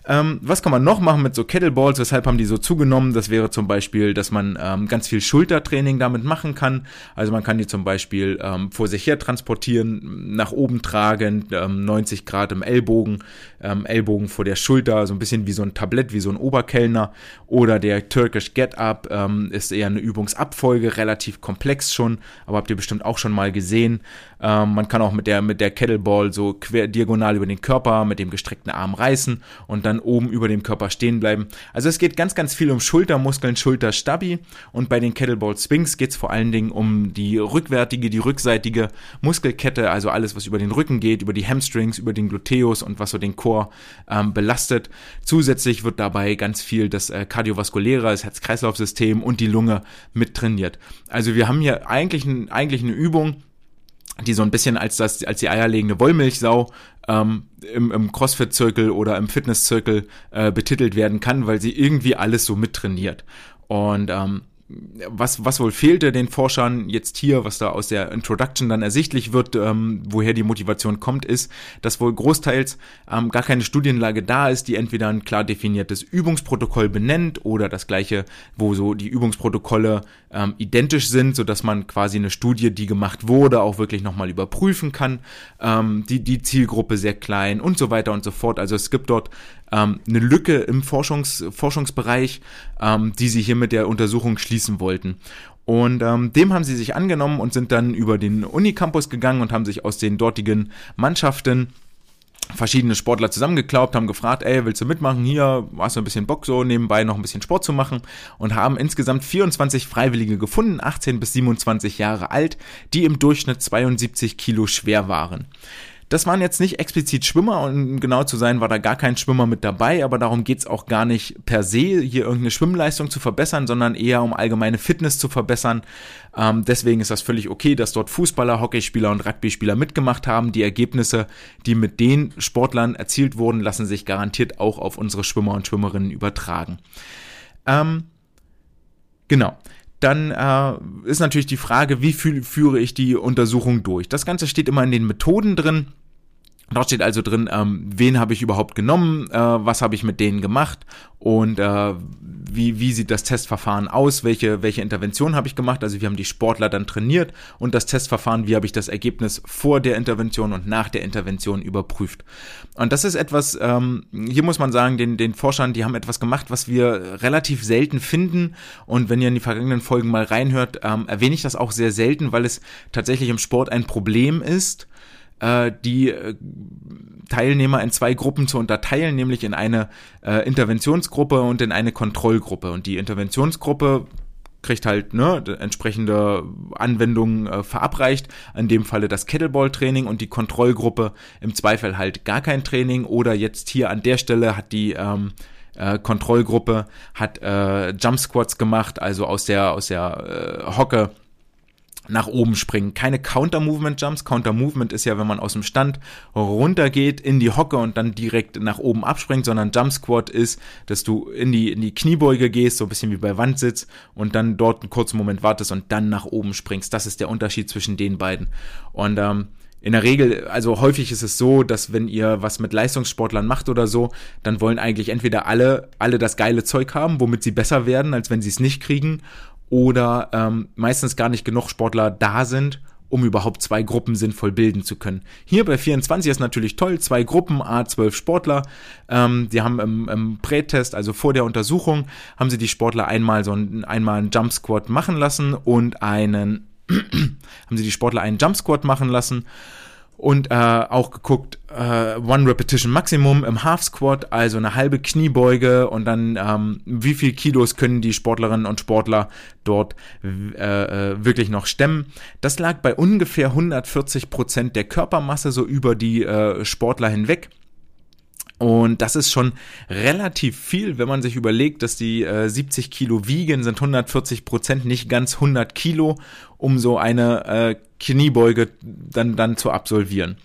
Ähm, was kann man noch machen mit so Kettleballs? Weshalb haben die so zugenommen? Das wäre zum Beispiel, dass man ähm, ganz viel Schultertraining damit machen kann. Also man kann die zum Beispiel ähm, vor sich her transportieren, nach oben tragen, 90 ähm, Grad im Ellbogen, ähm, Ellbogen vor der Schulter, so ein bisschen wie so ein Tablett, wie so ein Oberkellner. Oder der Turkish Get Up ähm, ist eher eine Übungsabfolge, relativ komplex schon, aber habt ihr bestimmt auch schon mal gesehen. Man kann auch mit der, mit der Kettleball so quer diagonal über den Körper mit dem gestreckten Arm reißen und dann oben über dem Körper stehen bleiben. Also es geht ganz, ganz viel um Schultermuskeln, Schulterstabi und bei den Kettlebell Swings geht es vor allen Dingen um die rückwärtige, die rückseitige Muskelkette, also alles, was über den Rücken geht, über die Hamstrings, über den Gluteus und was so den Chor ähm, belastet. Zusätzlich wird dabei ganz viel das äh, kardiovaskuläre, das Herz-Kreislauf-System und die Lunge mit trainiert. Also wir haben hier eigentlich, ein, eigentlich eine Übung, die so ein bisschen als das als die eierlegende Wollmilchsau ähm, im, im CrossFit-Zirkel oder im Fitness-Zirkel äh, betitelt werden kann, weil sie irgendwie alles so mittrainiert. Und ähm, was, was wohl fehlte den Forschern jetzt hier, was da aus der Introduction dann ersichtlich wird, ähm, woher die Motivation kommt, ist, dass wohl großteils ähm, gar keine Studienlage da ist, die entweder ein klar definiertes Übungsprotokoll benennt oder das gleiche, wo so die Übungsprotokolle ähm, identisch sind, so dass man quasi eine Studie, die gemacht wurde, auch wirklich nochmal überprüfen kann. Ähm, die, die Zielgruppe sehr klein und so weiter und so fort. Also es gibt dort ähm, eine Lücke im Forschungs, Forschungsbereich, ähm, die sie hier mit der Untersuchung schließen wollten. Und ähm, dem haben sie sich angenommen und sind dann über den Unicampus gegangen und haben sich aus den dortigen Mannschaften verschiedene Sportler zusammengeklaubt, haben gefragt, ey, willst du mitmachen? Hier, hast du ein bisschen Bock so, nebenbei noch ein bisschen Sport zu machen und haben insgesamt 24 Freiwillige gefunden, 18 bis 27 Jahre alt, die im Durchschnitt 72 Kilo schwer waren. Das waren jetzt nicht explizit Schwimmer und um genau zu sein, war da gar kein Schwimmer mit dabei, aber darum geht's auch gar nicht per se, hier irgendeine Schwimmleistung zu verbessern, sondern eher um allgemeine Fitness zu verbessern. Ähm, deswegen ist das völlig okay, dass dort Fußballer, Hockeyspieler und Rugbyspieler mitgemacht haben. Die Ergebnisse, die mit den Sportlern erzielt wurden, lassen sich garantiert auch auf unsere Schwimmer und Schwimmerinnen übertragen. Ähm, genau dann äh, ist natürlich die Frage, wie führe ich die Untersuchung durch. Das Ganze steht immer in den Methoden drin. Dort steht also drin, ähm, wen habe ich überhaupt genommen, äh, was habe ich mit denen gemacht und äh, wie, wie sieht das Testverfahren aus, welche, welche Intervention habe ich gemacht. Also wir haben die Sportler dann trainiert und das Testverfahren, wie habe ich das Ergebnis vor der Intervention und nach der Intervention überprüft. Und das ist etwas, ähm, hier muss man sagen, den, den Forschern, die haben etwas gemacht, was wir relativ selten finden. Und wenn ihr in die vergangenen Folgen mal reinhört, ähm, erwähne ich das auch sehr selten, weil es tatsächlich im Sport ein Problem ist äh, die äh, Teilnehmer in zwei Gruppen zu unterteilen, nämlich in eine äh, Interventionsgruppe und in eine Kontrollgruppe. Und die Interventionsgruppe kriegt halt ne, entsprechende Anwendungen äh, verabreicht, in dem Falle das Kettleball-Training und die Kontrollgruppe im Zweifel halt gar kein Training oder jetzt hier an der Stelle hat die ähm, äh, Kontrollgruppe hat äh, Jump Squats gemacht, also aus der aus der äh, Hocke nach oben springen. Keine Counter-Movement-Jumps. Counter-Movement ist ja, wenn man aus dem Stand runtergeht in die Hocke und dann direkt nach oben abspringt, sondern Jump-Squat ist, dass du in die, in die Kniebeuge gehst, so ein bisschen wie bei Wandsitz und dann dort einen kurzen Moment wartest und dann nach oben springst. Das ist der Unterschied zwischen den beiden. Und ähm, in der Regel, also häufig ist es so, dass wenn ihr was mit Leistungssportlern macht oder so, dann wollen eigentlich entweder alle, alle das geile Zeug haben, womit sie besser werden, als wenn sie es nicht kriegen, oder ähm, meistens gar nicht genug Sportler da sind, um überhaupt zwei Gruppen sinnvoll bilden zu können. Hier bei 24 ist natürlich toll, zwei Gruppen, A12 Sportler. Ähm, die haben im, im Prätest, also vor der Untersuchung, haben sie die Sportler einmal so ein, einmal einen Jump Squat machen lassen und einen haben sie die Sportler einen Jump Squat machen lassen und äh, auch geguckt, äh, One Repetition Maximum im Half Squat, also eine halbe Kniebeuge und dann ähm, wie viel Kilos können die Sportlerinnen und Sportler dort äh, äh wirklich noch stemmen. Das lag bei ungefähr 140 Prozent der Körpermasse so über die äh, Sportler hinweg. Und das ist schon relativ viel, wenn man sich überlegt, dass die äh, 70 Kilo wiegen, sind 140 Prozent, nicht ganz 100 Kilo, um so eine äh, Kniebeuge dann, dann zu absolvieren.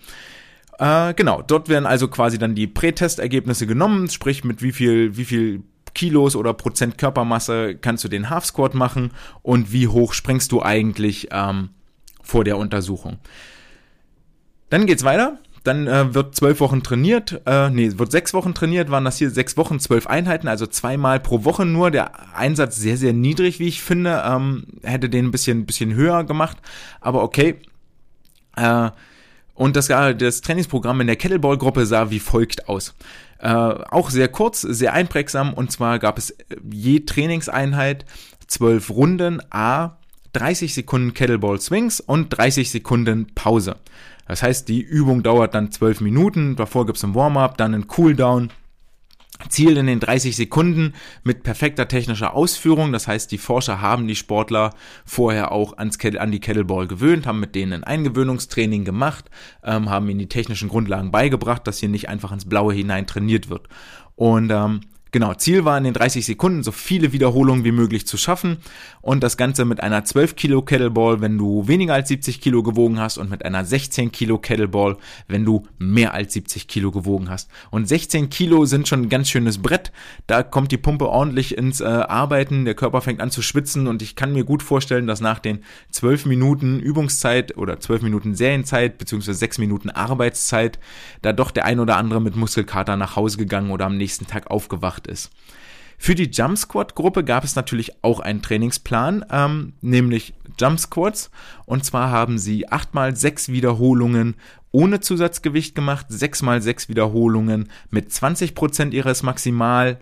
Äh, genau, dort werden also quasi dann die Prätestergebnisse genommen, sprich mit wie viel, wie viel Kilos oder Prozent Körpermasse kannst du den Half Squat machen und wie hoch springst du eigentlich ähm, vor der Untersuchung. Dann geht's weiter dann äh, wird zwölf Wochen trainiert, äh, nee, wird sechs Wochen trainiert, waren das hier sechs Wochen, zwölf Einheiten, also zweimal pro Woche nur. Der Einsatz sehr, sehr niedrig, wie ich finde. Ähm, hätte den ein bisschen, bisschen höher gemacht, aber okay. Äh, und das, das Trainingsprogramm in der Kettleball-Gruppe sah wie folgt aus. Äh, auch sehr kurz, sehr einprägsam. Und zwar gab es je Trainingseinheit zwölf Runden, a 30 Sekunden Kettleball Swings und 30 Sekunden Pause. Das heißt, die Übung dauert dann 12 Minuten, davor gibt's ein Warm-up, dann ein Cooldown. Ziel in den 30 Sekunden mit perfekter technischer Ausführung. Das heißt, die Forscher haben die Sportler vorher auch ans an die Kettleball gewöhnt, haben mit denen ein Eingewöhnungstraining gemacht, ähm, haben ihnen die technischen Grundlagen beigebracht, dass hier nicht einfach ins Blaue hinein trainiert wird. Und ähm, Genau, Ziel war in den 30 Sekunden so viele Wiederholungen wie möglich zu schaffen und das Ganze mit einer 12 Kilo Kettleball, wenn du weniger als 70 Kilo gewogen hast und mit einer 16 Kilo Kettleball, wenn du mehr als 70 Kilo gewogen hast. Und 16 Kilo sind schon ein ganz schönes Brett, da kommt die Pumpe ordentlich ins äh, Arbeiten, der Körper fängt an zu schwitzen und ich kann mir gut vorstellen, dass nach den 12 Minuten Übungszeit oder 12 Minuten Serienzeit beziehungsweise 6 Minuten Arbeitszeit da doch der ein oder andere mit Muskelkater nach Hause gegangen oder am nächsten Tag aufgewacht gemacht ist. Für die Jump Squat Gruppe gab es natürlich auch einen Trainingsplan, ähm, nämlich Jump Squats. Und zwar haben sie acht mal sechs Wiederholungen ohne Zusatzgewicht gemacht, sechs mal sechs Wiederholungen mit 20 Prozent ihres Maximal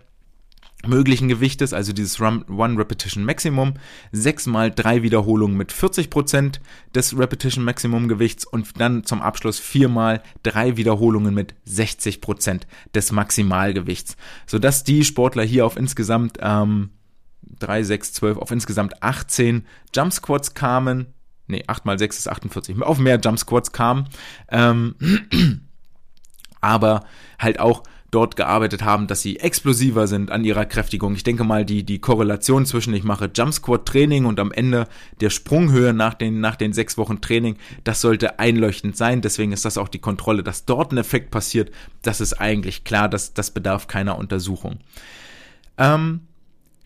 möglichen Gewichtes, also dieses One Repetition Maximum, sechsmal drei Wiederholungen mit 40% des Repetition Maximum Gewichts und dann zum Abschluss viermal drei Wiederholungen mit 60% des Maximalgewichts, sodass die Sportler hier auf insgesamt ähm, 3, 6, 12, auf insgesamt 18 Jump Squats kamen, nee, 8 mal 6 ist 48, auf mehr Jump Squats kamen, ähm, aber halt auch dort gearbeitet haben, dass sie explosiver sind an ihrer Kräftigung. Ich denke mal, die, die Korrelation zwischen ich mache Jump Squat Training und am Ende der Sprunghöhe nach den, nach den sechs Wochen Training, das sollte einleuchtend sein. Deswegen ist das auch die Kontrolle, dass dort ein Effekt passiert. Das ist eigentlich klar, dass das bedarf keiner Untersuchung. Ähm,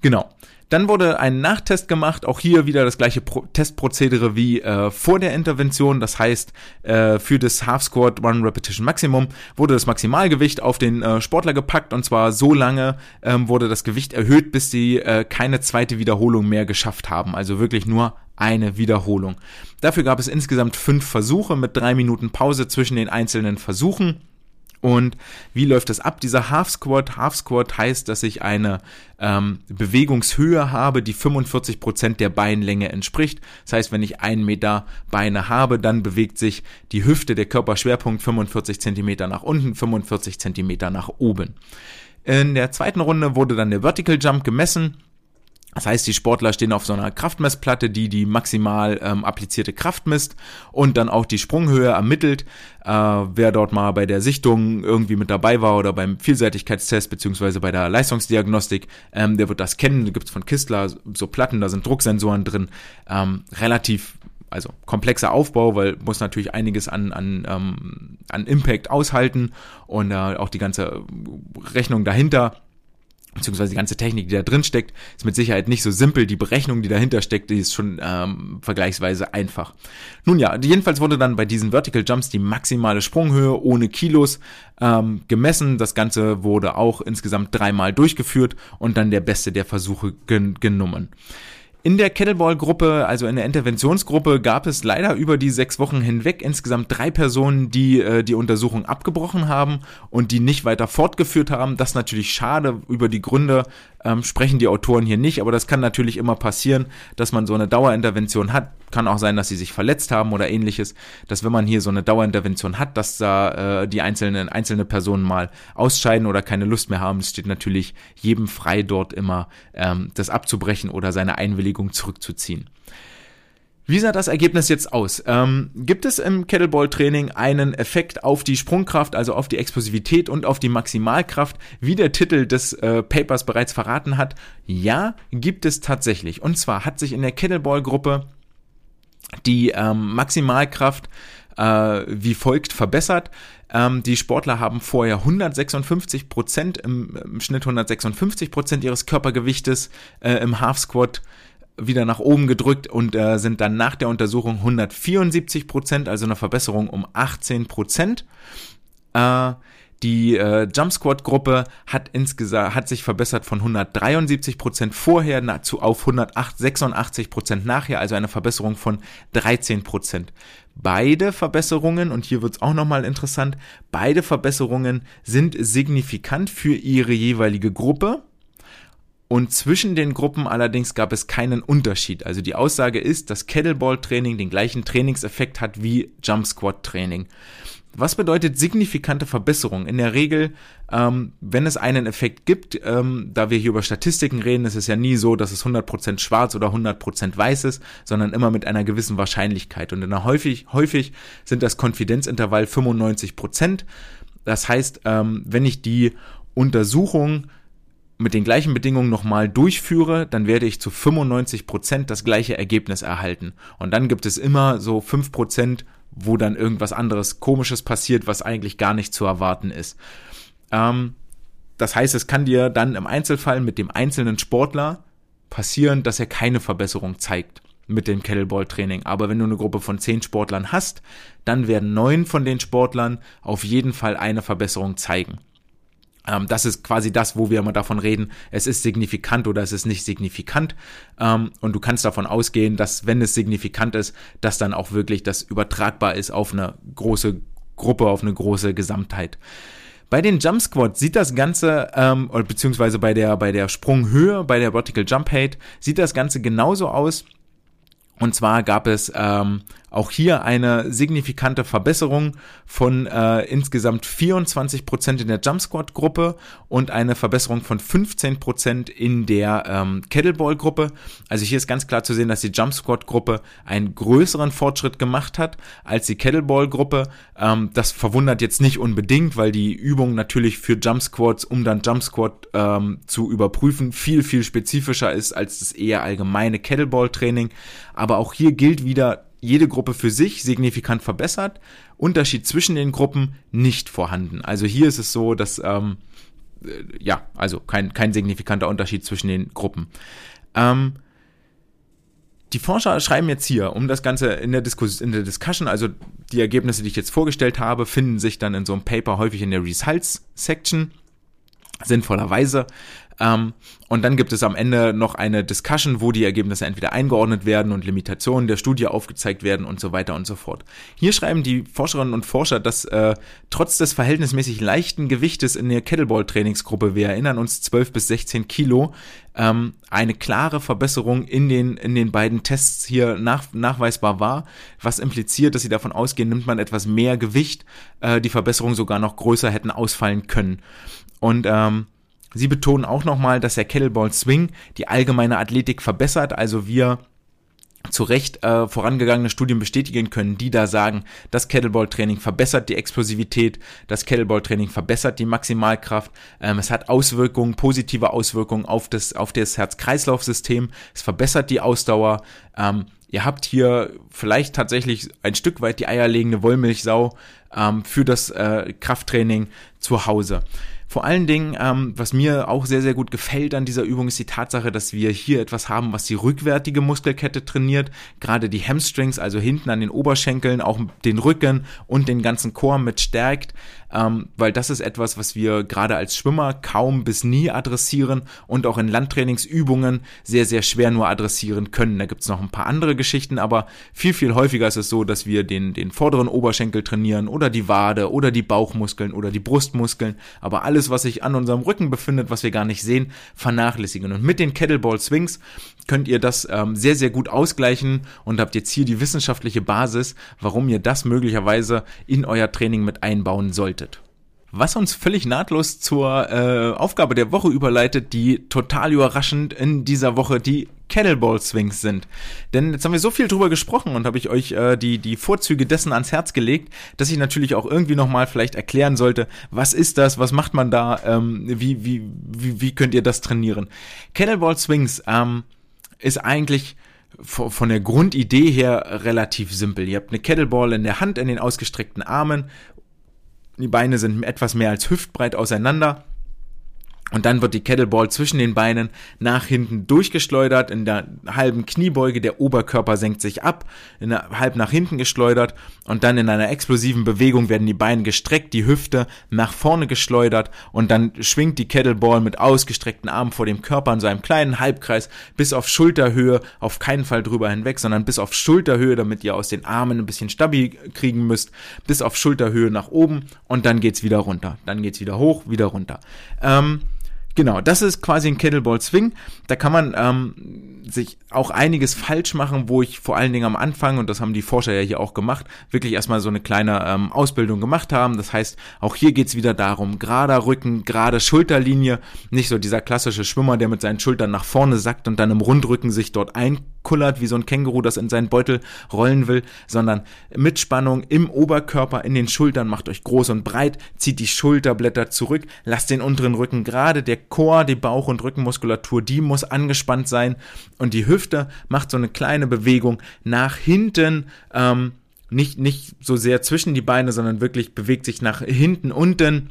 genau. Dann wurde ein Nachtest gemacht, auch hier wieder das gleiche Pro Testprozedere wie äh, vor der Intervention. Das heißt, äh, für das Half Squat One Repetition Maximum wurde das Maximalgewicht auf den äh, Sportler gepackt und zwar so lange ähm, wurde das Gewicht erhöht, bis sie äh, keine zweite Wiederholung mehr geschafft haben. Also wirklich nur eine Wiederholung. Dafür gab es insgesamt fünf Versuche mit drei Minuten Pause zwischen den einzelnen Versuchen. Und wie läuft das ab? Dieser Half Squat. Half Squat heißt, dass ich eine ähm, Bewegungshöhe habe, die 45 Prozent der Beinlänge entspricht. Das heißt, wenn ich einen Meter Beine habe, dann bewegt sich die Hüfte, der Körperschwerpunkt 45 Zentimeter nach unten, 45 Zentimeter nach oben. In der zweiten Runde wurde dann der Vertical Jump gemessen. Das heißt, die Sportler stehen auf so einer Kraftmessplatte, die die maximal ähm, applizierte Kraft misst und dann auch die Sprunghöhe ermittelt. Äh, wer dort mal bei der Sichtung irgendwie mit dabei war oder beim Vielseitigkeitstest beziehungsweise bei der Leistungsdiagnostik, ähm, der wird das kennen. Da gibt's von Kistler so Platten, da sind Drucksensoren drin. Ähm, relativ also komplexer Aufbau, weil muss natürlich einiges an, an, ähm, an Impact aushalten und äh, auch die ganze Rechnung dahinter beziehungsweise die ganze Technik, die da drin steckt, ist mit Sicherheit nicht so simpel. Die Berechnung, die dahinter steckt, die ist schon ähm, vergleichsweise einfach. Nun ja, jedenfalls wurde dann bei diesen Vertical Jumps die maximale Sprunghöhe ohne Kilos ähm, gemessen. Das Ganze wurde auch insgesamt dreimal durchgeführt und dann der beste der Versuche gen genommen. In der Kettleball-Gruppe, also in der Interventionsgruppe, gab es leider über die sechs Wochen hinweg insgesamt drei Personen, die äh, die Untersuchung abgebrochen haben und die nicht weiter fortgeführt haben. Das ist natürlich schade. Über die Gründe ähm, sprechen die Autoren hier nicht, aber das kann natürlich immer passieren, dass man so eine Dauerintervention hat. Kann auch sein, dass sie sich verletzt haben oder ähnliches. Dass wenn man hier so eine Dauerintervention hat, dass da äh, die einzelnen einzelne Personen mal ausscheiden oder keine Lust mehr haben. Es steht natürlich jedem frei, dort immer ähm, das abzubrechen oder seine Einwilligung zurückzuziehen. Wie sah das Ergebnis jetzt aus? Ähm, gibt es im Kettleball-Training einen Effekt auf die Sprungkraft, also auf die Explosivität und auf die Maximalkraft, wie der Titel des äh, Papers bereits verraten hat? Ja, gibt es tatsächlich. Und zwar hat sich in der Kettleball-Gruppe die ähm, Maximalkraft äh, wie folgt verbessert. Ähm, die Sportler haben vorher 156 Prozent im, im, Schnitt 156 Prozent ihres Körpergewichtes äh, im Half Squat wieder nach oben gedrückt und äh, sind dann nach der Untersuchung 174 Prozent, also eine Verbesserung um 18 Prozent. Äh, die äh, Jump Squad Gruppe hat insgesamt hat sich verbessert von 173 Prozent vorher nahezu auf 186 Prozent nachher, also eine Verbesserung von 13 Prozent. Beide Verbesserungen und hier wird's auch nochmal interessant. Beide Verbesserungen sind signifikant für ihre jeweilige Gruppe. Und zwischen den Gruppen allerdings gab es keinen Unterschied. Also die Aussage ist, dass Kettleball-Training den gleichen Trainingseffekt hat wie Jump Squat-Training. Was bedeutet signifikante Verbesserung? In der Regel, ähm, wenn es einen Effekt gibt, ähm, da wir hier über Statistiken reden, ist es ja nie so, dass es 100% schwarz oder 100% weiß ist, sondern immer mit einer gewissen Wahrscheinlichkeit. Und in der häufig, häufig sind das Konfidenzintervall 95%. Das heißt, ähm, wenn ich die Untersuchung mit den gleichen Bedingungen nochmal durchführe, dann werde ich zu 95 Prozent das gleiche Ergebnis erhalten. Und dann gibt es immer so 5%, wo dann irgendwas anderes Komisches passiert, was eigentlich gar nicht zu erwarten ist. Ähm, das heißt, es kann dir dann im Einzelfall mit dem einzelnen Sportler passieren, dass er keine Verbesserung zeigt mit dem Kettleball-Training. Aber wenn du eine Gruppe von zehn Sportlern hast, dann werden neun von den Sportlern auf jeden Fall eine Verbesserung zeigen. Ähm, das ist quasi das, wo wir immer davon reden, es ist signifikant oder es ist nicht signifikant. Ähm, und du kannst davon ausgehen, dass wenn es signifikant ist, dass dann auch wirklich das übertragbar ist auf eine große Gruppe, auf eine große Gesamtheit. Bei den Jump Squats sieht das Ganze, ähm, beziehungsweise bei der, bei der Sprunghöhe, bei der Vertical Jump Height, sieht das Ganze genauso aus. Und zwar gab es ähm, auch hier eine signifikante Verbesserung von äh, insgesamt 24 Prozent in der Jump Squat Gruppe und eine Verbesserung von 15 Prozent in der ähm, Kettleball Gruppe. Also hier ist ganz klar zu sehen, dass die Jump Squat Gruppe einen größeren Fortschritt gemacht hat als die Kettleball Gruppe. Ähm, das verwundert jetzt nicht unbedingt, weil die Übung natürlich für Jump Squats, um dann Jump Squat ähm, zu überprüfen, viel, viel spezifischer ist als das eher allgemeine Kettleball Training. Aber auch hier gilt wieder, jede Gruppe für sich signifikant verbessert, Unterschied zwischen den Gruppen nicht vorhanden. Also hier ist es so, dass ähm, äh, ja, also kein, kein signifikanter Unterschied zwischen den Gruppen. Ähm, die Forscher schreiben jetzt hier, um das Ganze in der, Diskus in der Discussion, also die Ergebnisse, die ich jetzt vorgestellt habe, finden sich dann in so einem Paper häufig in der Results-Section, sinnvollerweise. Ähm, und dann gibt es am Ende noch eine Discussion, wo die Ergebnisse entweder eingeordnet werden und Limitationen der Studie aufgezeigt werden und so weiter und so fort. Hier schreiben die Forscherinnen und Forscher, dass äh, trotz des verhältnismäßig leichten Gewichtes in der Kettleball-Trainingsgruppe, wir erinnern uns 12 bis 16 Kilo, ähm, eine klare Verbesserung in den, in den beiden Tests hier nach, nachweisbar war, was impliziert, dass sie davon ausgehen, nimmt man etwas mehr Gewicht, äh, die Verbesserung sogar noch größer hätten ausfallen können. Und ähm, Sie betonen auch nochmal, dass der Kettleball Swing die allgemeine Athletik verbessert, also wir zu Recht äh, vorangegangene Studien bestätigen können, die da sagen, das Kettlebell-Training verbessert die Explosivität, das Kettlebell-Training verbessert die Maximalkraft, ähm, es hat Auswirkungen, positive Auswirkungen auf das, auf das Herz-Kreislauf-System, es verbessert die Ausdauer, ähm, ihr habt hier vielleicht tatsächlich ein Stück weit die eierlegende Wollmilchsau ähm, für das äh, Krafttraining zu Hause. Vor allen Dingen, ähm, was mir auch sehr, sehr gut gefällt an dieser Übung, ist die Tatsache, dass wir hier etwas haben, was die rückwärtige Muskelkette trainiert. Gerade die Hamstrings, also hinten an den Oberschenkeln, auch den Rücken und den ganzen Chor mit stärkt ähm, weil das ist etwas, was wir gerade als Schwimmer kaum bis nie adressieren und auch in Landtrainingsübungen sehr, sehr schwer nur adressieren können. Da gibt es noch ein paar andere Geschichten, aber viel, viel häufiger ist es so, dass wir den, den vorderen Oberschenkel trainieren oder die Wade oder die Bauchmuskeln oder die Brustmuskeln, aber alles, was sich an unserem Rücken befindet, was wir gar nicht sehen, vernachlässigen. Und mit den Kettlebell Swings könnt ihr das ähm, sehr, sehr gut ausgleichen und habt jetzt hier die wissenschaftliche Basis, warum ihr das möglicherweise in euer Training mit einbauen solltet. Was uns völlig nahtlos zur äh, Aufgabe der Woche überleitet, die total überraschend in dieser Woche die Kettlebell Swings sind. Denn jetzt haben wir so viel drüber gesprochen und habe ich euch äh, die, die Vorzüge dessen ans Herz gelegt, dass ich natürlich auch irgendwie nochmal vielleicht erklären sollte, was ist das, was macht man da, ähm, wie, wie, wie, wie könnt ihr das trainieren. Kettlebell Swings, ähm, ist eigentlich von der Grundidee her relativ simpel. Ihr habt eine Kettleball in der Hand, in den ausgestreckten Armen. Die Beine sind etwas mehr als hüftbreit auseinander. Und dann wird die Kettleball zwischen den Beinen nach hinten durchgeschleudert, in der halben Kniebeuge, der Oberkörper senkt sich ab, in der, halb nach hinten geschleudert und dann in einer explosiven Bewegung werden die Beine gestreckt, die Hüfte nach vorne geschleudert und dann schwingt die Kettleball mit ausgestreckten Armen vor dem Körper in so einem kleinen Halbkreis bis auf Schulterhöhe, auf keinen Fall drüber hinweg, sondern bis auf Schulterhöhe, damit ihr aus den Armen ein bisschen stabil kriegen müsst, bis auf Schulterhöhe nach oben und dann geht's wieder runter. Dann geht's wieder hoch, wieder runter. Ähm, Genau, das ist quasi ein Kettlebell Swing. Da kann man ähm, sich auch einiges falsch machen, wo ich vor allen Dingen am Anfang, und das haben die Forscher ja hier auch gemacht, wirklich erstmal so eine kleine ähm, Ausbildung gemacht haben. Das heißt, auch hier geht's wieder darum, gerader Rücken, gerade Schulterlinie, nicht so dieser klassische Schwimmer, der mit seinen Schultern nach vorne sackt und dann im Rundrücken sich dort einkullert, wie so ein Känguru, das in seinen Beutel rollen will, sondern mit Spannung im Oberkörper, in den Schultern, macht euch groß und breit, zieht die Schulterblätter zurück, lasst den unteren Rücken gerade, der Chor, die Bauch- und Rückenmuskulatur, die muss angespannt sein und die Hüfte macht so eine kleine Bewegung nach hinten, ähm, nicht, nicht so sehr zwischen die Beine, sondern wirklich bewegt sich nach hinten unten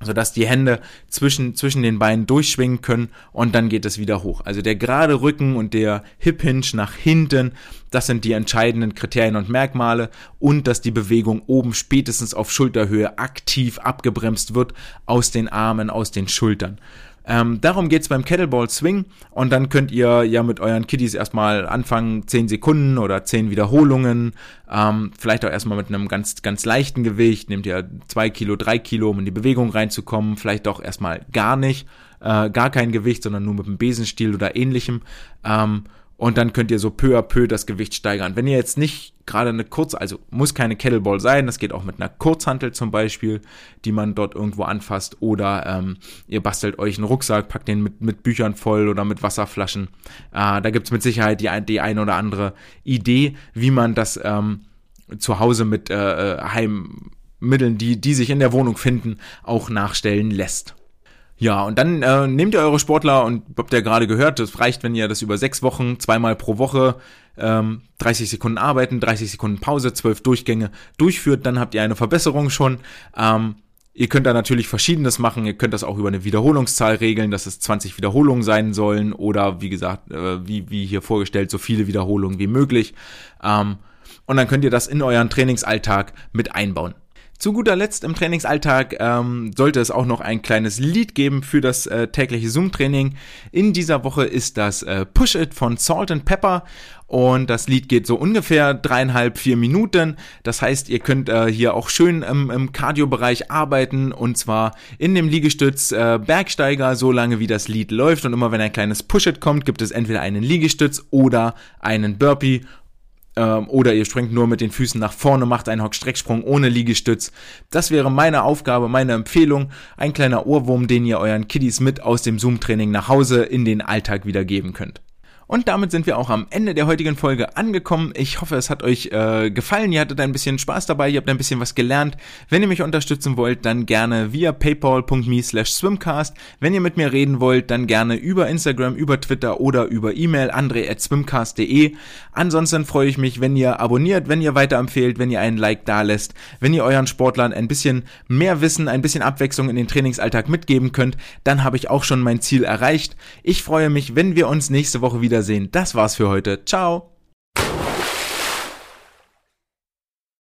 sodass die Hände zwischen, zwischen den Beinen durchschwingen können und dann geht es wieder hoch. Also der gerade Rücken und der Hip Hinge nach hinten, das sind die entscheidenden Kriterien und Merkmale und dass die Bewegung oben spätestens auf Schulterhöhe aktiv abgebremst wird aus den Armen, aus den Schultern. Ähm, darum geht's beim Kettleball Swing und dann könnt ihr ja mit euren Kiddies erstmal anfangen, 10 Sekunden oder 10 Wiederholungen, ähm, vielleicht auch erstmal mit einem ganz, ganz leichten Gewicht, nehmt ihr 2 Kilo, 3 Kilo, um in die Bewegung reinzukommen, vielleicht auch erstmal gar nicht, äh, gar kein Gewicht, sondern nur mit einem Besenstiel oder ähnlichem. Ähm, und dann könnt ihr so peu à peu das Gewicht steigern. Wenn ihr jetzt nicht gerade eine kurze, also muss keine Kettleball sein, das geht auch mit einer Kurzhantel zum Beispiel, die man dort irgendwo anfasst, oder ähm, ihr bastelt euch einen Rucksack, packt den mit, mit Büchern voll oder mit Wasserflaschen. Äh, da gibt's mit Sicherheit die, die eine oder andere Idee, wie man das ähm, zu Hause mit äh, äh Heimmitteln, die, die sich in der Wohnung finden, auch nachstellen lässt. Ja, und dann äh, nehmt ihr eure Sportler und habt ihr gerade gehört, das reicht, wenn ihr das über sechs Wochen, zweimal pro Woche, ähm, 30 Sekunden arbeiten, 30 Sekunden Pause, zwölf Durchgänge durchführt, dann habt ihr eine Verbesserung schon. Ähm, ihr könnt da natürlich Verschiedenes machen, ihr könnt das auch über eine Wiederholungszahl regeln, dass es 20 Wiederholungen sein sollen oder wie gesagt, äh, wie, wie hier vorgestellt, so viele Wiederholungen wie möglich. Ähm, und dann könnt ihr das in euren Trainingsalltag mit einbauen. Zu guter Letzt im Trainingsalltag ähm, sollte es auch noch ein kleines Lied geben für das äh, tägliche Zoom-Training. In dieser Woche ist das äh, Push It von Salt and Pepper und das Lied geht so ungefähr dreieinhalb, vier Minuten. Das heißt, ihr könnt äh, hier auch schön im, im Cardio-Bereich arbeiten und zwar in dem Liegestütz äh, Bergsteiger, so lange wie das Lied läuft und immer wenn ein kleines Push-It kommt, gibt es entweder einen Liegestütz oder einen Burpee ähm, oder ihr springt nur mit den Füßen nach vorne, macht einen Hockstrecksprung ohne Liegestütz. Das wäre meine Aufgabe, meine Empfehlung. Ein kleiner Ohrwurm, den ihr euren Kiddies mit aus dem Zoom-Training nach Hause in den Alltag wieder geben könnt. Und damit sind wir auch am Ende der heutigen Folge angekommen. Ich hoffe, es hat euch äh, gefallen. Ihr hattet ein bisschen Spaß dabei, ihr habt ein bisschen was gelernt. Wenn ihr mich unterstützen wollt, dann gerne via paypal.me slash swimcast. Wenn ihr mit mir reden wollt, dann gerne über Instagram, über Twitter oder über E-Mail andre.swimcast.de. Ansonsten freue ich mich, wenn ihr abonniert, wenn ihr weiterempfehlt, wenn ihr einen Like da lässt, wenn ihr euren Sportlern ein bisschen mehr Wissen, ein bisschen Abwechslung in den Trainingsalltag mitgeben könnt, dann habe ich auch schon mein Ziel erreicht. Ich freue mich, wenn wir uns nächste Woche wieder Wiedersehen. Das war's für heute. Ciao.